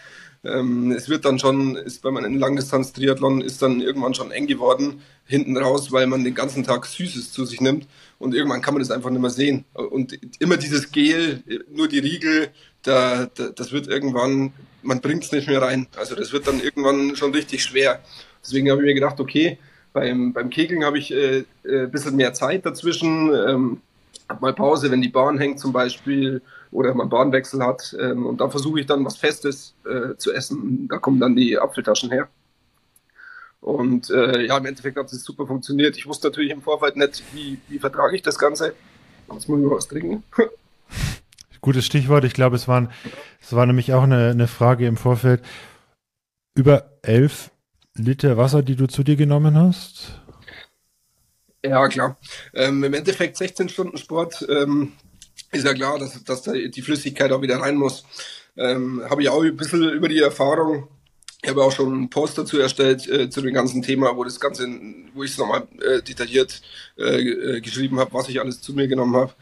Ähm, es wird dann schon, ist, wenn man in Langdistanz-Triathlon ist dann irgendwann schon eng geworden, hinten raus, weil man den ganzen Tag Süßes zu sich nimmt und irgendwann kann man das einfach nicht mehr sehen. Und immer dieses Gel, nur die Riegel, da, da das wird irgendwann man bringt es nicht mehr rein. Also das wird dann irgendwann schon richtig schwer. Deswegen habe ich mir gedacht, okay, beim, beim Kegeln habe ich äh, äh, ein bisschen mehr Zeit dazwischen. Ähm, hab mal Pause, wenn die Bahn hängt zum Beispiel oder man Bahnwechsel hat. Ähm, und da versuche ich dann was Festes äh, zu essen. Da kommen dann die Apfeltaschen her. Und äh, ja, im Endeffekt hat es super funktioniert. Ich wusste natürlich im Vorfeld nicht, wie, wie vertrage ich das Ganze. Jetzt muss ich mal was trinken. Gutes Stichwort. Ich glaube, es, waren, es war nämlich auch eine, eine Frage im Vorfeld. Über elf Liter Wasser, die du zu dir genommen hast? Ja, klar. Ähm, Im Endeffekt 16 Stunden Sport ähm, ist ja klar, dass, dass da die Flüssigkeit auch wieder rein muss. Ähm, habe ich auch ein bisschen über die Erfahrung. Ich habe auch schon einen Post dazu erstellt äh, zu dem ganzen Thema, wo das Ganze, wo ich es nochmal äh, detailliert äh, äh geschrieben habe, was ich alles zu mir genommen habe.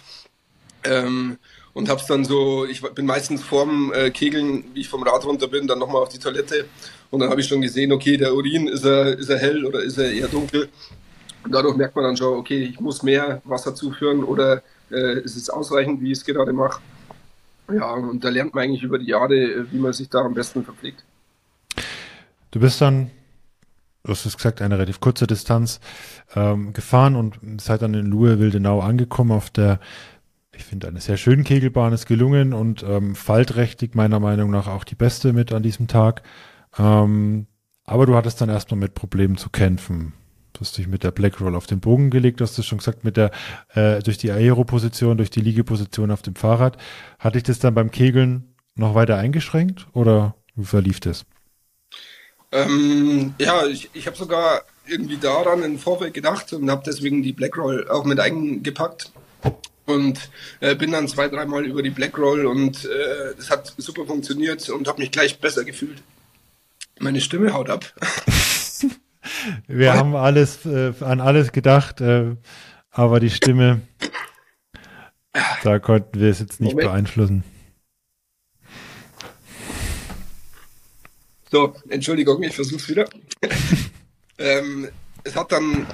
Ähm, und hab's dann so, ich bin meistens vorm äh, Kegeln, wie ich vom Rad runter bin, dann nochmal auf die Toilette und dann habe ich schon gesehen, okay, der Urin, ist er, ist er hell oder ist er eher dunkel? Und dadurch merkt man dann schon, okay, ich muss mehr Wasser zuführen oder äh, ist es ausreichend, wie ich es gerade mache. Ja, und da lernt man eigentlich über die Jahre, wie man sich da am besten verpflegt. Du bist dann du hast es gesagt, eine relativ kurze Distanz ähm, gefahren und seid dann in Luhe-Wildenau angekommen auf der, ich finde, eine sehr schöne Kegelbahn ist gelungen und ähm, falträchtig meiner Meinung nach auch die beste mit an diesem Tag. Ähm, aber du hattest dann erstmal mit Problemen zu kämpfen. Du hast dich mit der Black Roll auf den Bogen gelegt, du hast es schon gesagt, mit der, äh, durch die Aero-Position, durch die Liegeposition auf dem Fahrrad. Hatte ich das dann beim Kegeln noch weiter eingeschränkt oder wie verlief das? Ähm, ja, ich, ich habe sogar irgendwie daran im Vorfeld gedacht und habe deswegen die Black Roll auch mit eingepackt und äh, bin dann zwei, dreimal über die Black Roll und äh, es hat super funktioniert und habe mich gleich besser gefühlt. Meine Stimme haut ab. Wir haben alles äh, an alles gedacht, äh, aber die Stimme, da konnten wir es jetzt nicht Moment. beeinflussen. So, Entschuldigung, ich versuch's wieder. ähm, es hat dann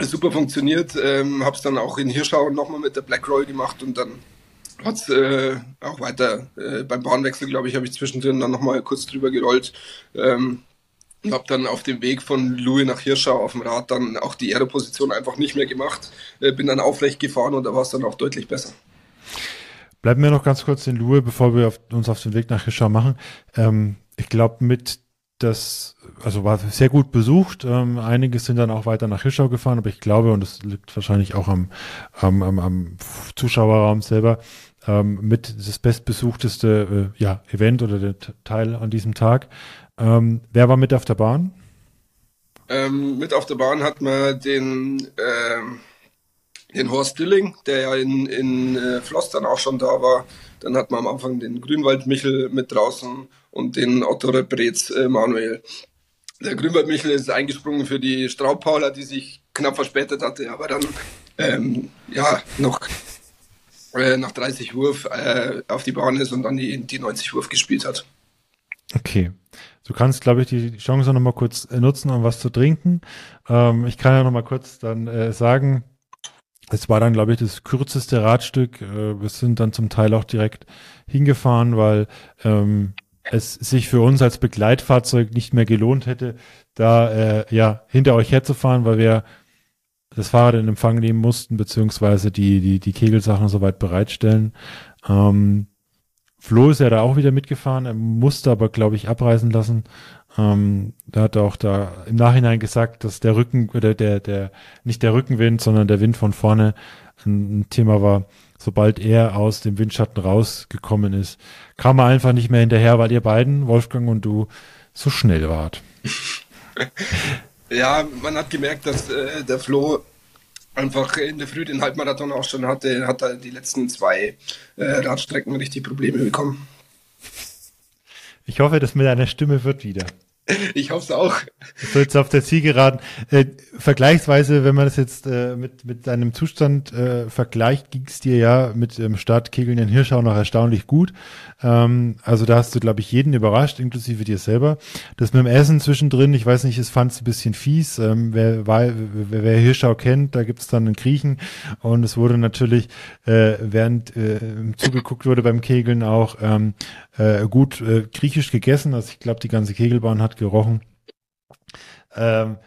super funktioniert, ähm, hab's dann auch in Hirschau nochmal mit der Black Roll gemacht und dann hat's äh, auch weiter äh, beim Bahnwechsel, glaube ich, habe ich zwischendrin dann nochmal kurz drüber gerollt. Ähm, und habe dann auf dem Weg von Louis nach Hirschau auf dem Rad dann auch die Aeroposition einfach nicht mehr gemacht. Äh, bin dann aufrecht gefahren und da war es dann auch deutlich besser. Bleiben wir noch ganz kurz in Louis, bevor wir auf, uns auf den Weg nach Hirschau machen. Ähm, ich glaube, mit das, also war sehr gut besucht. Ähm, einige sind dann auch weiter nach Hirschau gefahren, aber ich glaube, und das liegt wahrscheinlich auch am, am, am, am Zuschauerraum selber, ähm, mit das bestbesuchteste äh, ja, Event oder der Teil an diesem Tag. Ähm, wer war mit auf der Bahn? Ähm, mit auf der Bahn hat man den, ähm, den Horst Dilling, der ja in, in äh, Floss dann auch schon da war. Dann hat man am Anfang den Grünwald Michel mit draußen und den Otto Rebrez äh, Manuel. Der Grünwald Michel ist eingesprungen für die Straubpaula, die sich knapp verspätet hatte, aber dann ähm, ja noch äh, nach 30 Wurf äh, auf die Bahn ist und dann die, die 90 Wurf gespielt hat. Okay. Du kannst, glaube ich, die Chance noch mal kurz äh, nutzen, um was zu trinken. Ähm, ich kann ja noch mal kurz dann äh, sagen, es war dann, glaube ich, das kürzeste Radstück. Äh, wir sind dann zum Teil auch direkt hingefahren, weil ähm, es sich für uns als Begleitfahrzeug nicht mehr gelohnt hätte, da äh, ja hinter euch herzufahren, weil wir das Fahrrad in Empfang nehmen mussten, beziehungsweise die, die, die Kegelsachen soweit bereitstellen. Ähm, Flo ist ja da auch wieder mitgefahren, er musste aber, glaube ich, abreisen lassen. Ähm, da hat er auch da im Nachhinein gesagt, dass der Rücken, oder der, der, nicht der Rückenwind, sondern der Wind von vorne ein, ein Thema war. Sobald er aus dem Windschatten rausgekommen ist, kam er einfach nicht mehr hinterher, weil ihr beiden, Wolfgang und du, so schnell wart. Ja, man hat gemerkt, dass äh, der Flo einfach in der Früh den Halbmarathon auch schon hatte, hat er die letzten zwei äh, Radstrecken richtig Probleme bekommen. Ich hoffe, das mit deiner Stimme wird wieder. Ich hoffe es auch. So jetzt auf der Zielgeraden. Äh, vergleichsweise, wenn man das jetzt äh, mit, mit deinem Zustand äh, vergleicht, ging es dir ja mit dem Start Kegeln in Hirschau noch erstaunlich gut. Ähm, also da hast du, glaube ich, jeden überrascht, inklusive dir selber. Das mit dem Essen zwischendrin, ich weiß nicht, es fand es ein bisschen fies. Ähm, wer, wer, wer Hirschau kennt, da gibt's dann einen Griechen. Und es wurde natürlich, äh, während äh, zugeguckt wurde beim Kegeln auch ähm, äh, gut äh, griechisch gegessen. Also ich glaube, die ganze Kegelbahn hat gerochen. Ähm,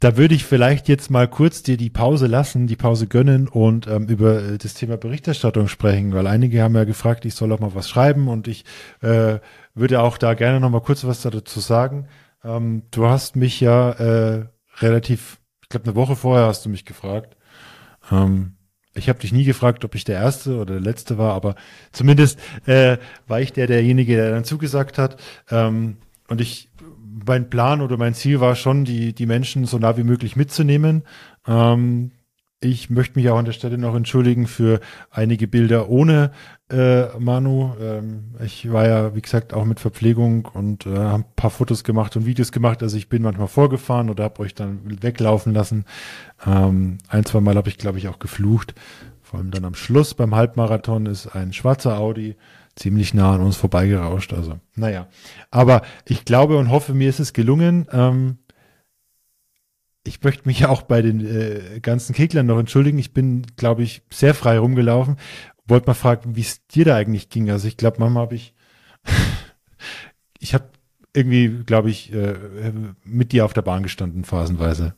da würde ich vielleicht jetzt mal kurz dir die Pause lassen, die Pause gönnen und ähm, über äh, das Thema Berichterstattung sprechen, weil einige haben ja gefragt, ich soll auch mal was schreiben und ich äh, würde auch da gerne noch mal kurz was dazu sagen. Ähm, du hast mich ja äh, relativ, ich glaube eine Woche vorher hast du mich gefragt. Ähm, ich habe dich nie gefragt, ob ich der Erste oder der Letzte war, aber zumindest äh, war ich der derjenige, der dann zugesagt hat. Ähm, und ich mein Plan oder mein Ziel war schon, die, die Menschen so nah wie möglich mitzunehmen. Ähm, ich möchte mich auch an der Stelle noch entschuldigen für einige Bilder ohne äh, Manu. Ähm, ich war ja, wie gesagt, auch mit Verpflegung und äh, habe ein paar Fotos gemacht und Videos gemacht. Also ich bin manchmal vorgefahren oder habe euch dann weglaufen lassen. Ähm, ein, zwei Mal habe ich, glaube ich, auch geflucht. Vor allem dann am Schluss beim Halbmarathon ist ein schwarzer Audi ziemlich nah an uns vorbeigerauscht. Also, naja. Aber ich glaube und hoffe, mir ist es gelungen. Ähm, ich möchte mich auch bei den äh, ganzen Keglern noch entschuldigen. Ich bin, glaube ich, sehr frei rumgelaufen. Wollte mal fragen, wie es dir da eigentlich ging. Also ich glaube, manchmal habe ich, ich habe irgendwie, glaube ich, äh, mit dir auf der Bahn gestanden, phasenweise.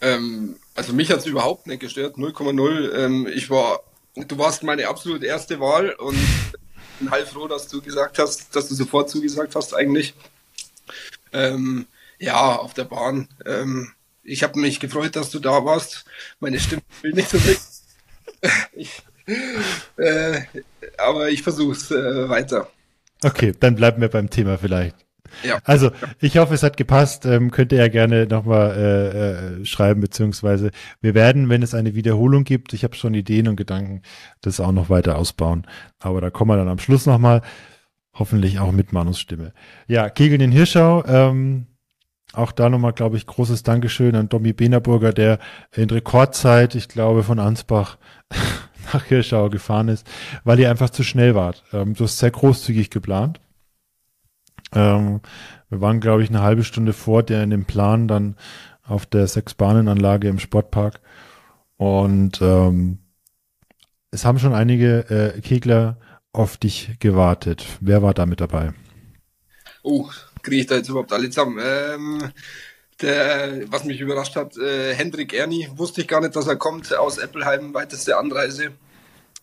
Ähm, also mich hat es überhaupt nicht gestört, 0,0. Ähm, ich war, du warst meine absolut erste Wahl und bin halb froh, dass du gesagt hast, dass du sofort zugesagt hast eigentlich. Ähm, ja, auf der Bahn. Ähm, ich habe mich gefreut, dass du da warst. Meine Stimme will nicht so weg. ich, äh, aber ich versuch's äh, weiter. Okay, dann bleiben wir beim Thema vielleicht. Ja. Also, ich hoffe, es hat gepasst. Ähm, könnt ihr ja gerne nochmal äh, äh, schreiben, beziehungsweise wir werden, wenn es eine Wiederholung gibt, ich habe schon Ideen und Gedanken, das auch noch weiter ausbauen. Aber da kommen wir dann am Schluss nochmal, hoffentlich auch mit Manus Stimme. Ja, Kegeln in Hirschau, ähm, auch da nochmal, glaube ich, großes Dankeschön an Domi Benerburger, der in Rekordzeit, ich glaube, von Ansbach nach Hirschau gefahren ist, weil ihr einfach zu schnell wart. Ähm, du hast sehr großzügig geplant. Ähm, wir waren, glaube ich, eine halbe Stunde vor der in dem Plan dann auf der Sechs-Bahnen-Anlage im Sportpark. Und ähm, es haben schon einige äh, Kegler auf dich gewartet. Wer war da mit dabei? Oh, kriege ich da jetzt überhaupt alle zusammen? Ähm, der, was mich überrascht hat, äh, Hendrik Erni, wusste ich gar nicht, dass er kommt aus Eppelheim, weiteste Anreise.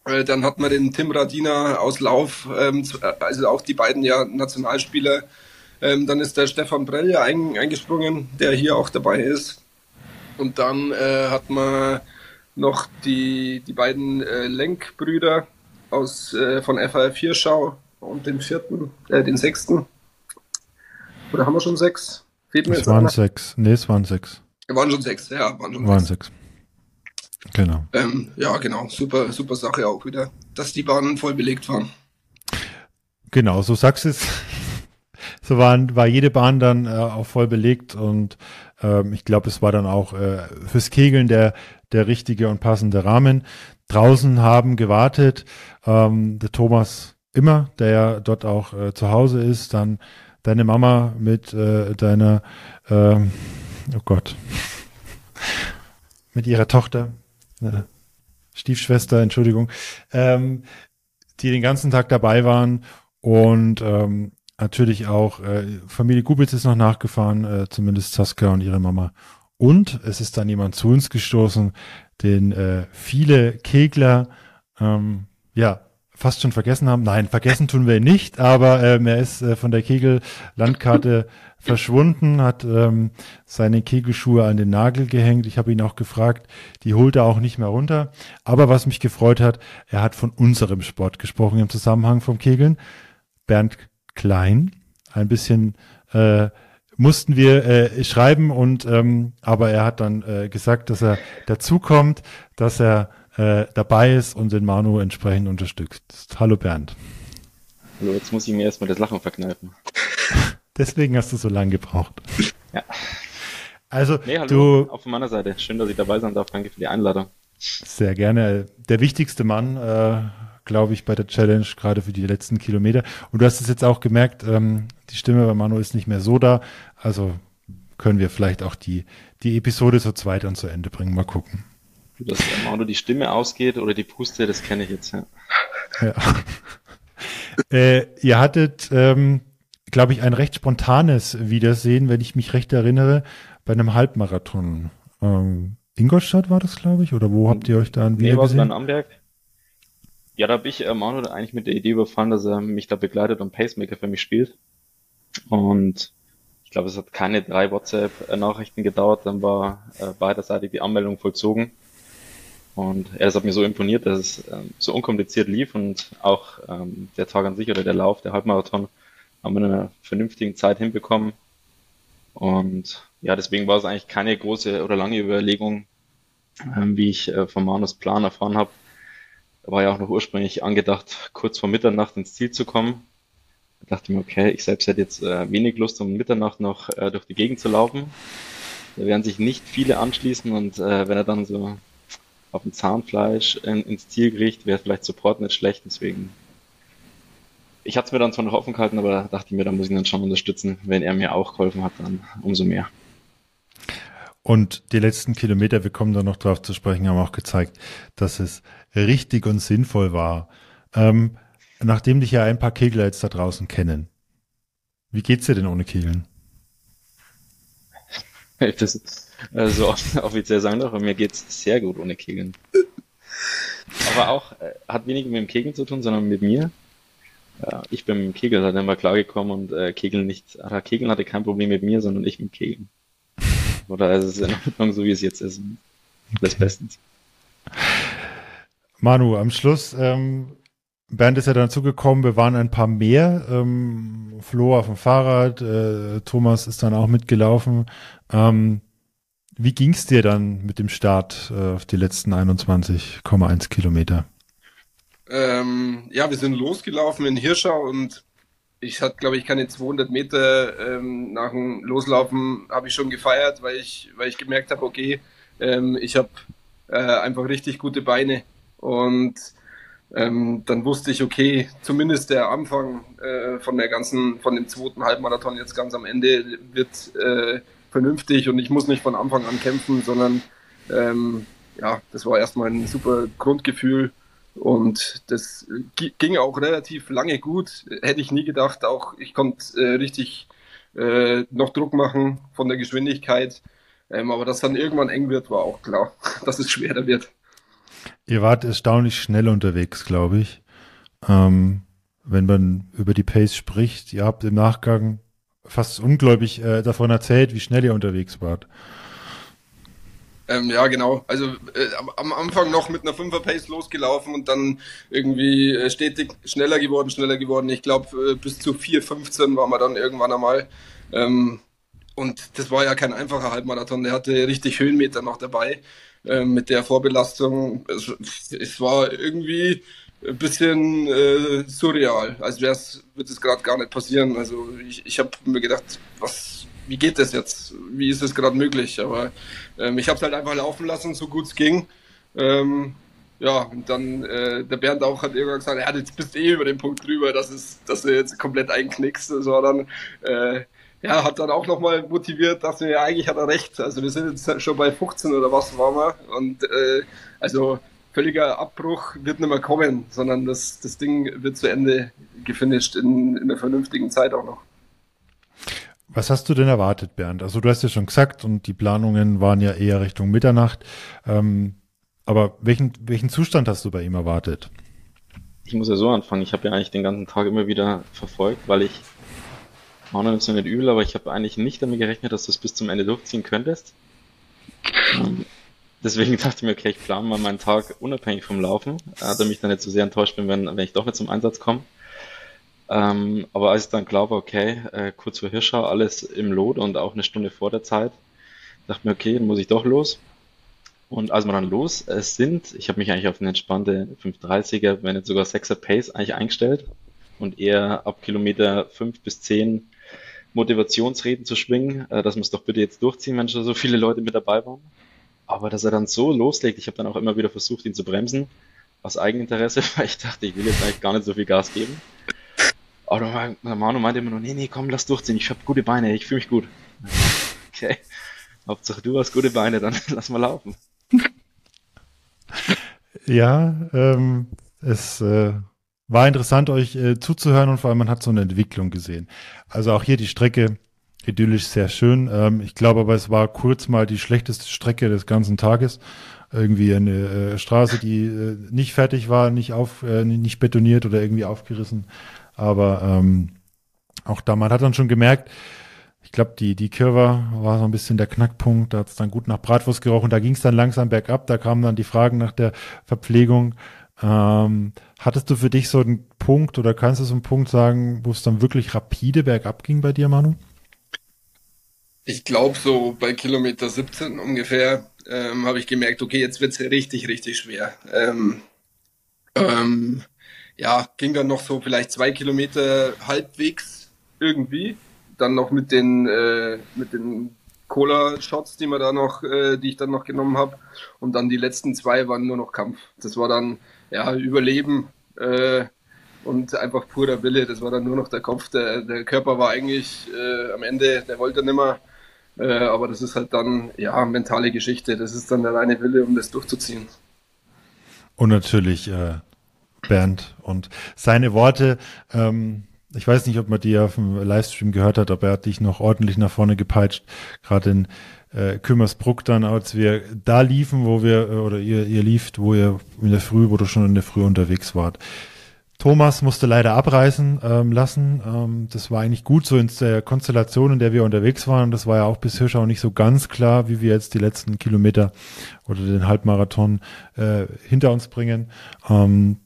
Äh, dann hat man den Tim Radina aus Lauf, ähm, also auch die beiden ja Nationalspieler. Ähm, dann ist der Stefan Brell ein, eingesprungen, der hier auch dabei ist. Und dann äh, hat man noch die, die beiden äh, Lenkbrüder aus, äh, von FAF Hirschau und den vierten, äh, den sechsten. Oder haben wir schon sechs? Fehlt mir es waren einer? sechs. Nee, es waren sechs. Waren schon sechs, ja, waren schon waren sechs. sechs. Genau. Ähm, ja, genau. Super, super Sache auch wieder, dass die Bahnen voll belegt waren. Genau, so sagst du es. so waren, war jede Bahn dann äh, auch voll belegt und ähm, ich glaube, es war dann auch äh, fürs Kegeln der, der richtige und passende Rahmen. Draußen haben gewartet ähm, der Thomas immer, der ja dort auch äh, zu Hause ist, dann deine Mama mit äh, deiner, ähm, oh Gott, mit ihrer Tochter, Stiefschwester, Entschuldigung, ähm, die den ganzen Tag dabei waren und ähm, natürlich auch äh, Familie Gubitz ist noch nachgefahren, äh, zumindest Saskia und ihre Mama. Und es ist dann jemand zu uns gestoßen, den äh, viele Kegler ähm, ja fast schon vergessen haben. Nein, vergessen tun wir ihn nicht, aber ähm, er ist äh, von der Kegel-Landkarte verschwunden, hat ähm, seine Kegelschuhe an den Nagel gehängt. Ich habe ihn auch gefragt, die holt er auch nicht mehr runter. Aber was mich gefreut hat, er hat von unserem Sport gesprochen im Zusammenhang vom Kegeln. Bernd Klein, ein bisschen äh, mussten wir äh, schreiben und ähm, aber er hat dann äh, gesagt, dass er dazukommt, dass er äh, dabei ist und den Manu entsprechend unterstützt. Hallo Bernd. Hallo, jetzt muss ich mir erstmal das Lachen verkneifen. Deswegen hast du so lange gebraucht. Ja. Also, nee, hallo, du. Auch von meiner Seite. Schön, dass ich dabei sein darf. Danke für die Einladung. Sehr gerne. Der wichtigste Mann, äh, glaube ich, bei der Challenge, gerade für die letzten Kilometer. Und du hast es jetzt auch gemerkt, ähm, die Stimme bei Manu ist nicht mehr so da. Also können wir vielleicht auch die, die Episode so zweit und zu Ende bringen. Mal gucken. Dass der Manu die Stimme ausgeht oder die Puste, das kenne ich jetzt, ja. ja. äh, ihr hattet, ähm, glaube ich, ein recht spontanes Wiedersehen, wenn ich mich recht erinnere, bei einem Halbmarathon. Ähm, Ingolstadt war das, glaube ich, oder wo habt ihr euch da ein nee, gesehen? in Amberg. Ja, da habe ich äh, Manu eigentlich mit der Idee überfallen, dass er mich da begleitet und Pacemaker für mich spielt. Und ich glaube, es hat keine drei WhatsApp-Nachrichten gedauert, dann war äh, beiderseitig die Anmeldung vollzogen. Und ja, das hat mir so imponiert, dass es ähm, so unkompliziert lief und auch ähm, der Tag an sich oder der Lauf, der Halbmarathon, haben wir in einer vernünftigen Zeit hinbekommen. Und ja, deswegen war es eigentlich keine große oder lange Überlegung, ähm, wie ich äh, von Manus Plan erfahren habe. Da war ja auch noch ursprünglich angedacht, kurz vor Mitternacht ins Ziel zu kommen. Da dachte ich mir, okay, ich selbst hätte jetzt äh, wenig Lust, um Mitternacht noch äh, durch die Gegend zu laufen. Da werden sich nicht viele anschließen und äh, wenn er dann so auf dem Zahnfleisch in, ins Ziel kriegt, wäre vielleicht Support nicht schlecht. Deswegen, ich hatte es mir dann zwar noch offen gehalten, aber dachte mir, da muss ich ihn dann schon unterstützen. Wenn er mir auch geholfen hat, dann umso mehr. Und die letzten Kilometer, wir kommen da noch drauf zu sprechen, haben auch gezeigt, dass es richtig und sinnvoll war. Ähm, nachdem dich ja ein paar Kegler jetzt da draußen kennen, Wie geht's dir denn ohne Kegeln? das äh, so offiziell sagen darf, mir geht's sehr gut ohne Kegeln. Aber auch, äh, hat weniger mit dem Kegeln zu tun, sondern mit mir. Ja, ich bin mit dem Kegeln halt immer klargekommen und äh, Kegeln nicht, äh, Kegeln hatte kein Problem mit mir, sondern ich mit Kegeln. Oder ist es in Ordnung, so wie es jetzt ist. Alles bestens. Manu, am Schluss, ähm, Bernd ist ja dazu gekommen, wir waren ein paar mehr. Ähm, Flo auf dem Fahrrad, äh, Thomas ist dann auch mitgelaufen. Ähm, wie ging's dir dann mit dem Start äh, auf die letzten 21,1 Kilometer? Ähm, ja, wir sind losgelaufen in Hirschau und ich hatte, glaube ich, keine 200 Meter ähm, nach dem Loslaufen habe ich schon gefeiert, weil ich, weil ich gemerkt habe, okay, ähm, ich habe äh, einfach richtig gute Beine und ähm, dann wusste ich, okay, zumindest der Anfang äh, von der ganzen, von dem zweiten Halbmarathon jetzt ganz am Ende wird äh, vernünftig und ich muss nicht von Anfang an kämpfen, sondern ähm, ja, das war erstmal ein super Grundgefühl und das ging auch relativ lange gut. Hätte ich nie gedacht. Auch ich konnte äh, richtig äh, noch Druck machen von der Geschwindigkeit. Ähm, aber dass dann irgendwann eng wird, war auch klar, dass es schwerer wird. Ihr wart erstaunlich schnell unterwegs, glaube ich. Ähm, wenn man über die Pace spricht, ihr habt im Nachgang fast ungläubig äh, davon erzählt, wie schnell ihr unterwegs wart. Ähm, ja, genau. Also äh, am Anfang noch mit einer Fünfer Pace losgelaufen und dann irgendwie äh, stetig schneller geworden, schneller geworden. Ich glaube, äh, bis zu 4,15 waren wir dann irgendwann einmal. Ähm, und das war ja kein einfacher Halbmarathon. Der hatte richtig Höhenmeter noch dabei äh, mit der Vorbelastung. Es, es war irgendwie ein bisschen äh, surreal. Als wär's, wird es gerade gar nicht passieren. Also ich, ich habe mir gedacht, was wie geht das jetzt? Wie ist es gerade möglich? Aber ähm, ich habe es halt einfach laufen lassen, so gut es ging. Ähm, ja, und dann äh, der Bernd auch hat irgendwann gesagt, ja, jetzt bist du eh über den Punkt drüber, dass, es, dass du jetzt komplett einknickst. Das dann, äh, ja, hat dann auch nochmal motiviert, dass wir ja eigentlich hat er recht. Also wir sind jetzt schon bei 15 oder was waren wir. Und äh, also völliger Abbruch wird nicht mehr kommen, sondern das, das Ding wird zu Ende gefinisht in, in einer vernünftigen Zeit auch noch. Was hast du denn erwartet, Bernd? Also du hast ja schon gesagt und die Planungen waren ja eher Richtung Mitternacht. Ähm, aber welchen, welchen Zustand hast du bei ihm erwartet? Ich muss ja so anfangen. Ich habe ja eigentlich den ganzen Tag immer wieder verfolgt, weil ich, Manuel ist ja nicht übel, aber ich habe eigentlich nicht damit gerechnet, dass du es bis zum Ende durchziehen könntest. Ähm, deswegen dachte ich mir, okay, ich plane mal meinen Tag unabhängig vom Laufen, äh, damit ich dann nicht so sehr enttäuscht bin, wenn, wenn ich doch nicht zum Einsatz komme. Ähm, aber als ich dann war, okay, äh, kurz vor Hirschau, alles im Lot und auch eine Stunde vor der Zeit, dachte mir, okay, dann muss ich doch los. Und als wir dann los äh, sind, ich habe mich eigentlich auf eine entspannte 530er, wenn nicht sogar 6er Pace eigentlich eingestellt und eher ab Kilometer 5 bis 10 Motivationsreden zu schwingen, äh, dass wir es doch bitte jetzt durchziehen, wenn schon so viele Leute mit dabei waren. Aber dass er dann so loslegt, ich habe dann auch immer wieder versucht, ihn zu bremsen, aus Eigeninteresse, weil ich dachte, ich will jetzt eigentlich gar nicht so viel Gas geben. Aber der Manu meinte immer nur, nee, nee, komm, lass durchziehen, ich habe gute Beine, ich fühle mich gut. Okay, Hauptsache du hast gute Beine, dann lass mal laufen. Ja, ähm, es äh, war interessant, euch äh, zuzuhören und vor allem man hat so eine Entwicklung gesehen. Also auch hier die Strecke idyllisch sehr schön. Ähm, ich glaube aber, es war kurz mal die schlechteste Strecke des ganzen Tages. Irgendwie eine äh, Straße, die äh, nicht fertig war, nicht auf, äh, nicht betoniert oder irgendwie aufgerissen. Aber ähm, auch da, man hat dann schon gemerkt, ich glaube, die, die Kurve war so ein bisschen der Knackpunkt. Da hat es dann gut nach Bratwurst gerochen. Da ging es dann langsam bergab. Da kamen dann die Fragen nach der Verpflegung. Ähm, hattest du für dich so einen Punkt oder kannst du so einen Punkt sagen, wo es dann wirklich rapide bergab ging bei dir, Manu? Ich glaube, so bei Kilometer 17 ungefähr ähm, habe ich gemerkt, okay, jetzt wird es richtig, richtig schwer. Ähm, ähm, ja, ging dann noch so vielleicht zwei Kilometer halbwegs irgendwie. Dann noch mit den, äh, mit den Cola-Shots, die man da noch, äh, die ich dann noch genommen habe. Und dann die letzten zwei waren nur noch Kampf. Das war dann ja Überleben äh, und einfach purer Wille. Das war dann nur noch der Kopf. Der, der Körper war eigentlich äh, am Ende, der wollte nimmer. Äh, aber das ist halt dann ja mentale Geschichte. Das ist dann der reine Wille, um das durchzuziehen. Und natürlich äh, Bernd und seine Worte. Ähm, ich weiß nicht, ob man die auf dem Livestream gehört hat, aber er hat dich noch ordentlich nach vorne gepeitscht, gerade in äh, Kümmersbruck dann, als wir da liefen, wo wir, äh, oder ihr, ihr lieft, wo ihr in der Früh, wo du schon in der Früh unterwegs wart. Thomas musste leider abreißen ähm, lassen. Ähm, das war eigentlich gut so in der Konstellation, in der wir unterwegs waren. Das war ja auch bis Hirschau nicht so ganz klar, wie wir jetzt die letzten Kilometer oder den Halbmarathon äh, hinter uns bringen. Ähm,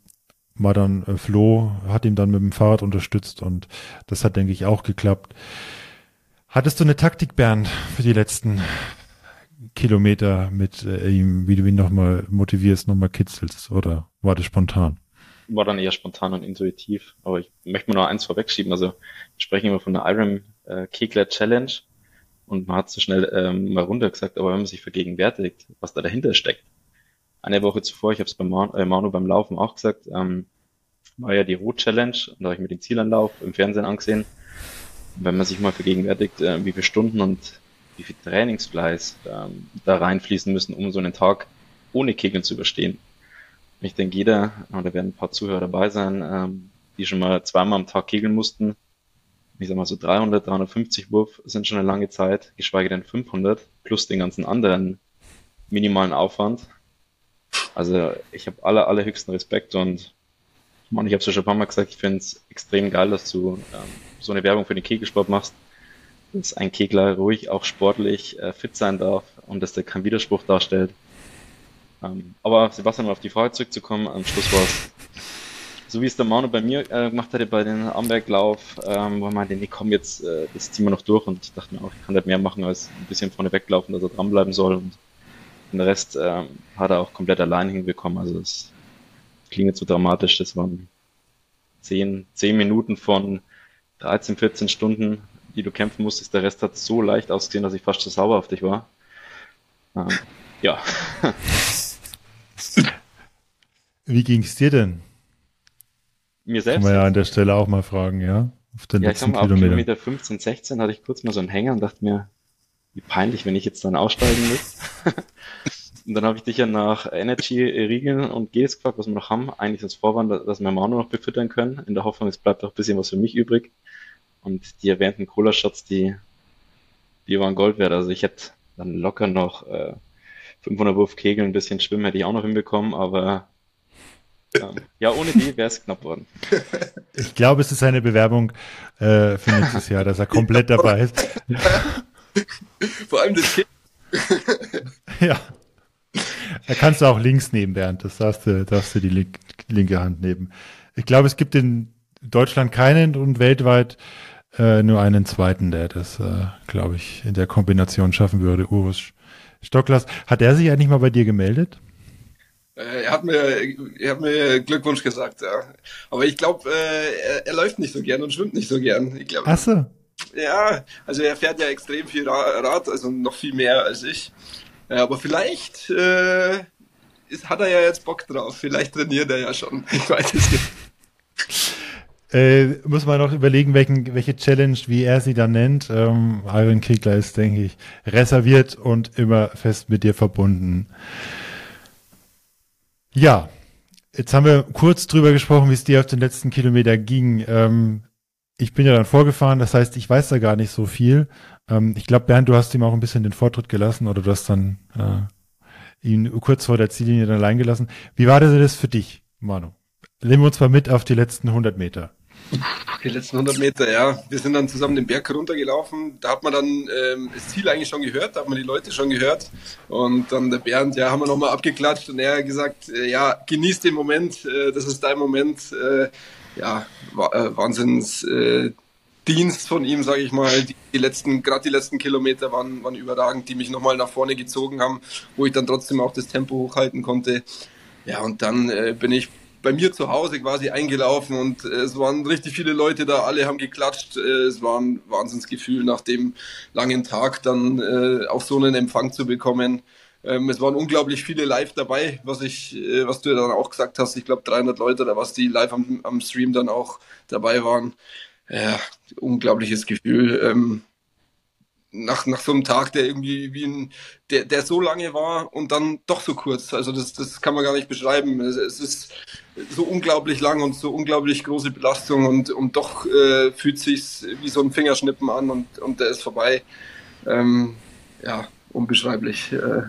war dann äh, Flo, hat ihm dann mit dem Fahrrad unterstützt und das hat, denke ich, auch geklappt. Hattest du eine Taktik, Bernd, für die letzten Kilometer mit äh, ihm, wie du ihn nochmal motivierst, nochmal kitzelst oder war das spontan? War dann eher spontan und intuitiv. Aber ich möchte mal noch eins vorwegschieben. Also wir sprechen immer von der Iron äh, Kegler Challenge und man hat so schnell ähm, mal runter gesagt, aber wenn man sich vergegenwärtigt, was da dahinter steckt. Eine Woche zuvor, ich habe es bei Man äh, Manu beim Laufen auch gesagt, ähm, war ja die Rot Challenge und da habe ich mir den Zielanlauf im Fernsehen angesehen. Wenn man sich mal vergegenwärtigt, äh, wie viele Stunden und wie viel Trainingsfleiß ähm, da reinfließen müssen, um so einen Tag ohne Kegeln zu überstehen, ich denke, jeder, da werden ein paar Zuhörer dabei sein, ähm, die schon mal zweimal am Tag kegeln mussten. Ich sag mal so 300, 350 Wurf sind schon eine lange Zeit, geschweige denn 500, plus den ganzen anderen minimalen Aufwand. Also ich habe aller, allerhöchsten Respekt und man, ich habe es ja schon ein paar Mal gesagt, ich finde es extrem geil, dass du ähm, so eine Werbung für den Kegelsport machst, dass ein Kegler ruhig auch sportlich äh, fit sein darf und dass der keinen Widerspruch darstellt. Ähm, aber Sebastian, um auf die Frage zurückzukommen, am Schluss war es so wie es der Manu bei mir äh, gemacht hatte bei den Amberglauf, ähm, wo er meinte, nee, komm jetzt, äh, das ziehen wir noch durch. Und ich dachte mir auch, ich kann nicht mehr machen als ein bisschen vorne weglaufen, dass er dranbleiben soll. Und den Rest ähm, hat er auch komplett allein hinbekommen, also das klingt jetzt so dramatisch, das waren zehn, zehn Minuten von 13, 14 Stunden, die du kämpfen musstest, der Rest hat so leicht ausgesehen, dass ich fast zu sauer auf dich war. Ähm, ja. Wie ging es dir denn? Mir selbst? Kann man ja an der Stelle auch mal fragen, ja? Auf den ja, letzten ich sag mal, Kilometer. Kilometer 15, 16 hatte ich kurz mal so einen Hänger und dachte mir, wie peinlich, wenn ich jetzt dann aussteigen muss. und dann habe ich dich ja nach Energy, Riegeln und Gels gefragt, was wir noch haben. Eigentlich das Vorwand, dass wir Manu noch befüttern können, in der Hoffnung, es bleibt auch ein bisschen was für mich übrig. Und die erwähnten Cola-Shots, die, die waren Gold wert. Also ich hätte dann locker noch äh, 500 Wurf Kegel, ein bisschen Schwimmen hätte ich auch noch hinbekommen, aber ähm, ja, ohne die wäre es knapp worden. Ich glaube, es ist eine Bewerbung äh, für nächstes Jahr, dass er komplett dabei ist. Vor allem das Kind. ja. Da kannst du auch links nehmen, Bernd. Das darfst du, darfst du die link, linke Hand nehmen. Ich glaube, es gibt in Deutschland keinen und weltweit äh, nur einen zweiten, der das, äh, glaube ich, in der Kombination schaffen würde. Urs Stocklas. Hat er sich eigentlich mal bei dir gemeldet? Äh, er hat mir, er hat mir Glückwunsch gesagt, ja. Aber ich glaube, äh, er, er, läuft nicht so gern und schwimmt nicht so gern. Ich glaub, Ach so. Ja, also er fährt ja extrem viel Rad, also noch viel mehr als ich. Aber vielleicht äh, ist, hat er ja jetzt Bock drauf. Vielleicht trainiert er ja schon. Ich weiß es nicht. Äh, muss man noch überlegen, welchen, welche Challenge, wie er sie dann nennt. Ähm, Iron Kickler ist, denke ich, reserviert und immer fest mit dir verbunden. Ja, jetzt haben wir kurz drüber gesprochen, wie es dir auf den letzten Kilometer ging. Ähm, ich bin ja dann vorgefahren, das heißt, ich weiß da gar nicht so viel. Ähm, ich glaube, Bernd, du hast ihm auch ein bisschen den Vortritt gelassen oder du hast dann äh, ihn kurz vor der Ziellinie dann allein gelassen. Wie war das für dich, Manu? Nehmen wir uns mal mit auf die letzten 100 Meter. Die letzten 100 Meter, ja. Wir sind dann zusammen den Berg runtergelaufen. Da hat man dann ähm, das Ziel eigentlich schon gehört, da hat man die Leute schon gehört. Und dann der Bernd, ja, haben wir nochmal abgeklatscht und er hat gesagt, äh, ja, genieß den Moment, äh, das ist dein Moment. Äh, ja, äh, Wahnsinns äh, Dienst von ihm, sage ich mal. Die, letzten, gerade die letzten Kilometer waren, waren überragend, die mich nochmal nach vorne gezogen haben, wo ich dann trotzdem auch das Tempo hochhalten konnte. Ja, und dann äh, bin ich bei mir zu Hause quasi eingelaufen und äh, es waren richtig viele Leute da, alle haben geklatscht. Äh, es war ein Wahnsinnsgefühl, nach dem langen Tag dann äh, auch so einen Empfang zu bekommen. Ähm, es waren unglaublich viele live dabei, was ich, äh, was du ja dann auch gesagt hast. Ich glaube 300 Leute oder was die live am, am Stream dann auch dabei waren. Ja, unglaubliches Gefühl. Ähm, nach, nach so einem Tag, der irgendwie wie ein, der, der so lange war und dann doch so kurz. Also das, das kann man gar nicht beschreiben. Es, es ist so unglaublich lang und so unglaublich große Belastung und, und doch äh, fühlt sich wie so ein Fingerschnippen an und, und der ist vorbei. Ähm, ja, unbeschreiblich. Äh,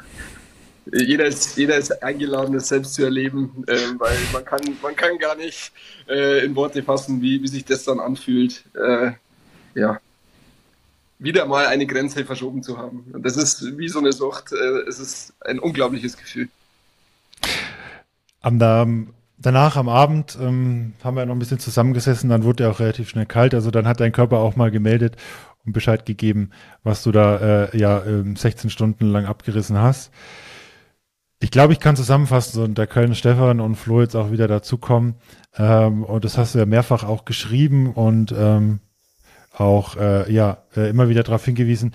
jeder ist, jeder ist eingeladen, das selbst zu erleben, äh, weil man kann, man kann gar nicht äh, in Worte fassen, wie, wie sich das dann anfühlt. Äh, ja, wieder mal eine Grenze verschoben zu haben. Das ist wie so eine Sucht. Äh, es ist ein unglaubliches Gefühl. Am, danach am Abend ähm, haben wir noch ein bisschen zusammengesessen, dann wurde er auch relativ schnell kalt. Also dann hat dein Körper auch mal gemeldet und Bescheid gegeben, was du da äh, ja äh, 16 Stunden lang abgerissen hast. Ich glaube, ich kann zusammenfassen, so, da können Stefan und Flo jetzt auch wieder dazukommen. Ähm, und das hast du ja mehrfach auch geschrieben und ähm, auch äh, ja äh, immer wieder darauf hingewiesen,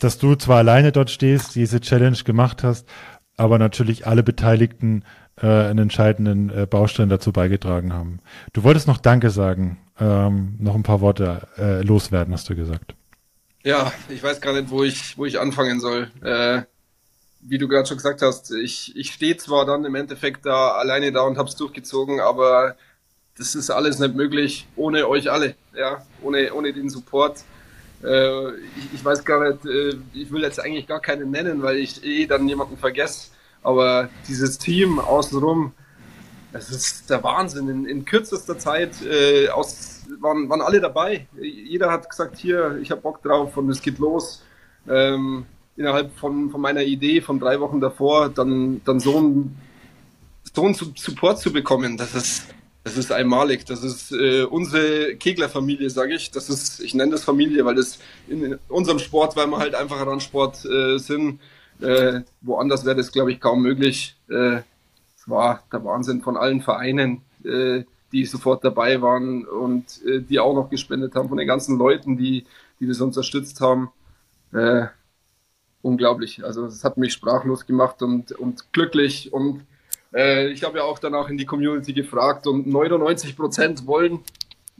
dass du zwar alleine dort stehst, diese Challenge gemacht hast, aber natürlich alle Beteiligten äh, einen entscheidenden äh, Baustein dazu beigetragen haben. Du wolltest noch Danke sagen, ähm, noch ein paar Worte äh, loswerden, hast du gesagt. Ja, ich weiß gar nicht, wo ich, wo ich anfangen soll. Äh, wie du gerade schon gesagt hast, ich, ich stehe zwar dann im Endeffekt da alleine da und hab's durchgezogen, aber das ist alles nicht möglich ohne euch alle, ja, ohne, ohne den Support. Äh, ich, ich, weiß gar nicht, äh, ich will jetzt eigentlich gar keinen nennen, weil ich eh dann jemanden vergesse, aber dieses Team außenrum, es ist der Wahnsinn. In, in kürzester Zeit äh, aus, waren, waren alle dabei. Jeder hat gesagt, hier, ich habe Bock drauf und es geht los. Ähm, innerhalb von, von meiner Idee von drei Wochen davor, dann, dann so ein so einen Support zu bekommen, das ist, das ist einmalig. Das ist äh, unsere Keglerfamilie, sage ich. Das ist, ich nenne das Familie, weil das in unserem Sport, weil wir halt einfach Randsport äh, sind. Äh, woanders wäre das, glaube ich, kaum möglich. Äh, es war der Wahnsinn von allen Vereinen, äh, die sofort dabei waren und äh, die auch noch gespendet haben, von den ganzen Leuten, die, die das unterstützt haben. Äh, unglaublich. Also es hat mich sprachlos gemacht und, und glücklich und äh, ich habe ja auch danach in die Community gefragt und 99 Prozent wollen,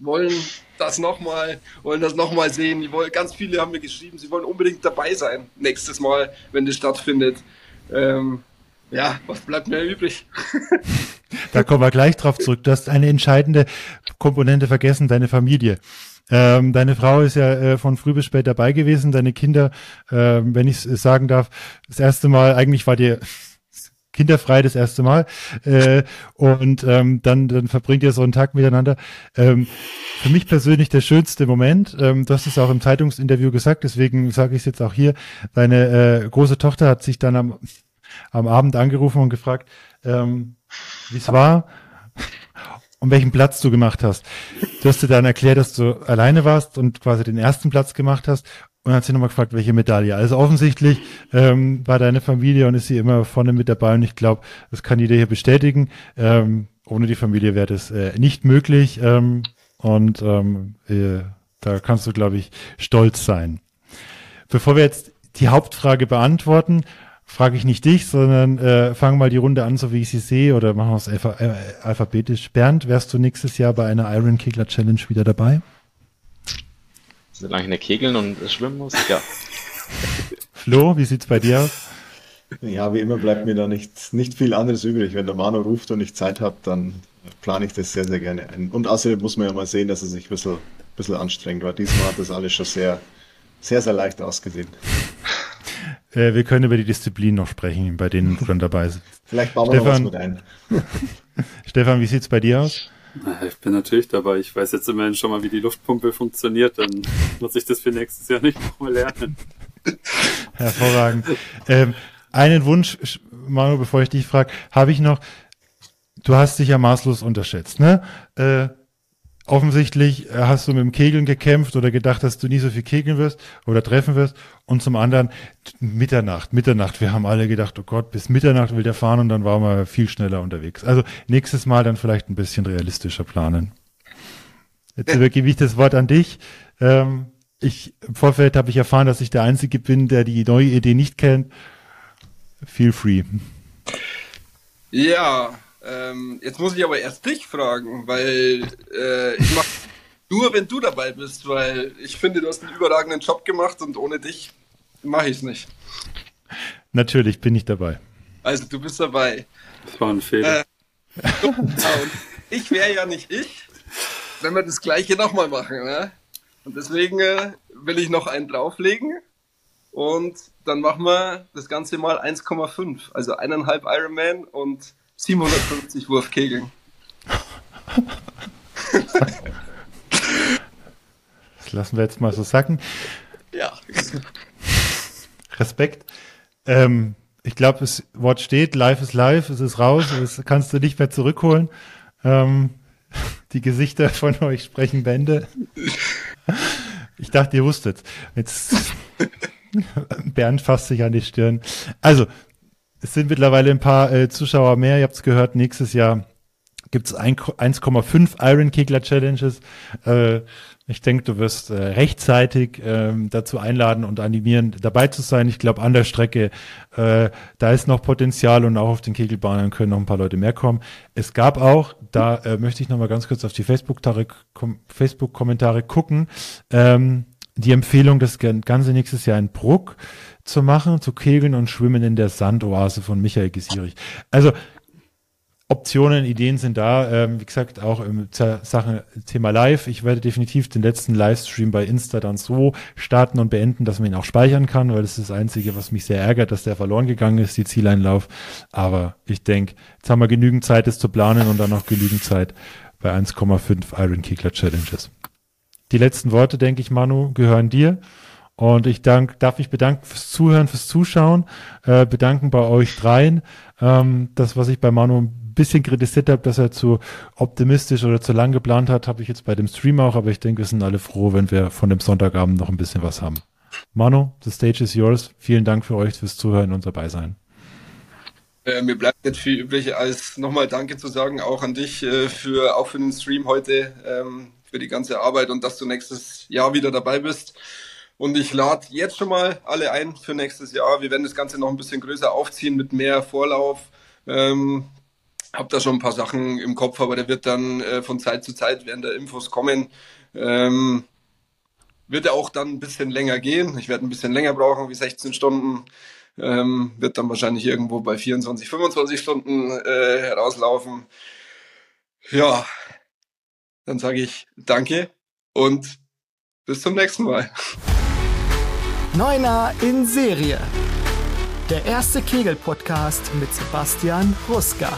wollen das nochmal, wollen das nochmal sehen. Die wollen, ganz viele haben mir geschrieben, sie wollen unbedingt dabei sein nächstes Mal, wenn das stattfindet. Ähm, ja, was bleibt mir übrig? da kommen wir gleich drauf zurück. Du hast eine entscheidende Komponente vergessen, deine Familie. Ähm, deine Frau ist ja äh, von früh bis spät dabei gewesen. Deine Kinder, äh, wenn ich es sagen darf, das erste Mal, eigentlich war dir kinderfrei das erste Mal. Äh, und ähm, dann, dann verbringt ihr so einen Tag miteinander. Ähm, für mich persönlich der schönste Moment, ähm, du hast es auch im Zeitungsinterview gesagt, deswegen sage ich es jetzt auch hier. Deine äh, große Tochter hat sich dann am, am Abend angerufen und gefragt, ähm, wie es war und welchen Platz du gemacht hast. Du hast dir dann erklärt, dass du alleine warst und quasi den ersten Platz gemacht hast und hat sie nochmal gefragt, welche Medaille. Also offensichtlich ähm, war deine Familie und ist sie immer vorne mit dabei und ich glaube, das kann jeder hier bestätigen. Ähm, ohne die Familie wäre das äh, nicht möglich ähm, und ähm, äh, da kannst du, glaube ich, stolz sein. Bevor wir jetzt die Hauptfrage beantworten, frage ich nicht dich, sondern äh, fangen mal die Runde an, so wie ich sie sehe, oder machen wir es äh, alphabetisch. Bernd, wärst du nächstes Jahr bei einer Iron Kegler Challenge wieder dabei? Solange ich nicht kegeln und schwimmen muss, ja. Flo, wie sieht's bei dir aus? Ja, wie immer bleibt mir da nicht, nicht viel anderes übrig. Wenn der Manu ruft und ich Zeit habe, dann plane ich das sehr, sehr gerne ein. Und außerdem muss man ja mal sehen, dass er sich ein bisschen, ein bisschen anstrengt, weil diesmal hat das alles schon sehr, sehr, sehr leicht ausgesehen. Äh, wir können über die Disziplin noch sprechen, bei denen du dann dabei sind. Vielleicht bauen wir Stefan, noch was mit ein. Stefan, wie sieht's bei dir aus? Ich bin natürlich dabei. Ich weiß jetzt immerhin schon mal, wie die Luftpumpe funktioniert. Dann muss ich das für nächstes Jahr nicht nochmal lernen. Hervorragend. Ähm, einen Wunsch, Manu, bevor ich dich frage, habe ich noch. Du hast dich ja maßlos unterschätzt, ne? Äh, offensichtlich äh, hast du mit dem Kegeln gekämpft oder gedacht, dass du nie so viel kegeln wirst oder treffen wirst. Und zum anderen Mitternacht, Mitternacht. Wir haben alle gedacht, oh Gott, bis Mitternacht will der fahren und dann waren wir viel schneller unterwegs. Also nächstes Mal dann vielleicht ein bisschen realistischer planen. Jetzt übergebe ich das Wort an dich. Ähm, ich, Im Vorfeld habe ich erfahren, dass ich der Einzige bin, der die neue Idee nicht kennt. Feel free. Ja, ähm, jetzt muss ich aber erst dich fragen, weil äh, ich mach nur, wenn du dabei bist, weil ich finde, du hast einen überragenden Job gemacht und ohne dich mache ich es nicht. Natürlich bin ich dabei. Also du bist dabei. Das war ein Fehler. Äh, ich wäre ja nicht ich, wenn wir das gleiche nochmal machen. Ne? Und deswegen äh, will ich noch einen drauflegen. Und dann machen wir das Ganze mal 1,5. Also eineinhalb Ironman und 750 Wurfkegeln. Das lassen wir jetzt mal so sacken. Ja. Respekt. Ähm, ich glaube, das Wort steht, live ist live, es ist raus, das kannst du nicht mehr zurückholen. Ähm, die Gesichter von euch sprechen Bände. Ich dachte, ihr wusstet. Jetzt Bernd fasst sich an die Stirn. Also, es sind mittlerweile ein paar äh, Zuschauer mehr. Ihr habt es gehört, nächstes Jahr gibt es 1,5 Iron Kegler Challenges. Äh, ich denke, du wirst äh, rechtzeitig ähm, dazu einladen und animieren, dabei zu sein. Ich glaube, an der Strecke, äh, da ist noch Potenzial und auch auf den Kegelbahnen können noch ein paar Leute mehr kommen. Es gab auch, da äh, möchte ich noch mal ganz kurz auf die Facebook-Kommentare gucken, ähm, die Empfehlung, das Ganze nächstes Jahr in Bruck zu machen, zu kegeln und schwimmen in der Sandoase von Michael Gesierich. Also Optionen, Ideen sind da. Ähm, wie gesagt, auch im Sachen Thema Live. Ich werde definitiv den letzten Livestream bei Insta dann so starten und beenden, dass man ihn auch speichern kann, weil das ist das Einzige, was mich sehr ärgert, dass der verloren gegangen ist, die Zieleinlauf. Aber ich denke, jetzt haben wir genügend Zeit, das zu planen und dann noch genügend Zeit bei 1,5 Iron Kickler Challenges. Die letzten Worte, denke ich, Manu, gehören dir. Und ich dank, darf mich bedanken fürs Zuhören, fürs Zuschauen, äh, bedanken bei euch dreien. Ähm, das, was ich bei Manu bisschen kritisiert habe, dass er zu optimistisch oder zu lang geplant hat, habe ich jetzt bei dem Stream auch, aber ich denke, wir sind alle froh, wenn wir von dem Sonntagabend noch ein bisschen was haben. Manu, the stage is yours. Vielen Dank für euch fürs Zuhören und dabei sein. Äh, mir bleibt nicht viel übrig, als nochmal Danke zu sagen, auch an dich äh, für auch für den Stream heute, ähm, für die ganze Arbeit und dass du nächstes Jahr wieder dabei bist. Und ich lade jetzt schon mal alle ein für nächstes Jahr. Wir werden das Ganze noch ein bisschen größer aufziehen mit mehr Vorlauf. Ähm, habe da schon ein paar Sachen im Kopf, aber der wird dann äh, von Zeit zu Zeit, während der Infos kommen, ähm, wird er auch dann ein bisschen länger gehen. Ich werde ein bisschen länger brauchen, wie 16 Stunden. Ähm, wird dann wahrscheinlich irgendwo bei 24, 25 Stunden äh, herauslaufen. Ja, dann sage ich danke und bis zum nächsten Mal. Neuner in Serie. Der erste Kegel-Podcast mit Sebastian Ruska.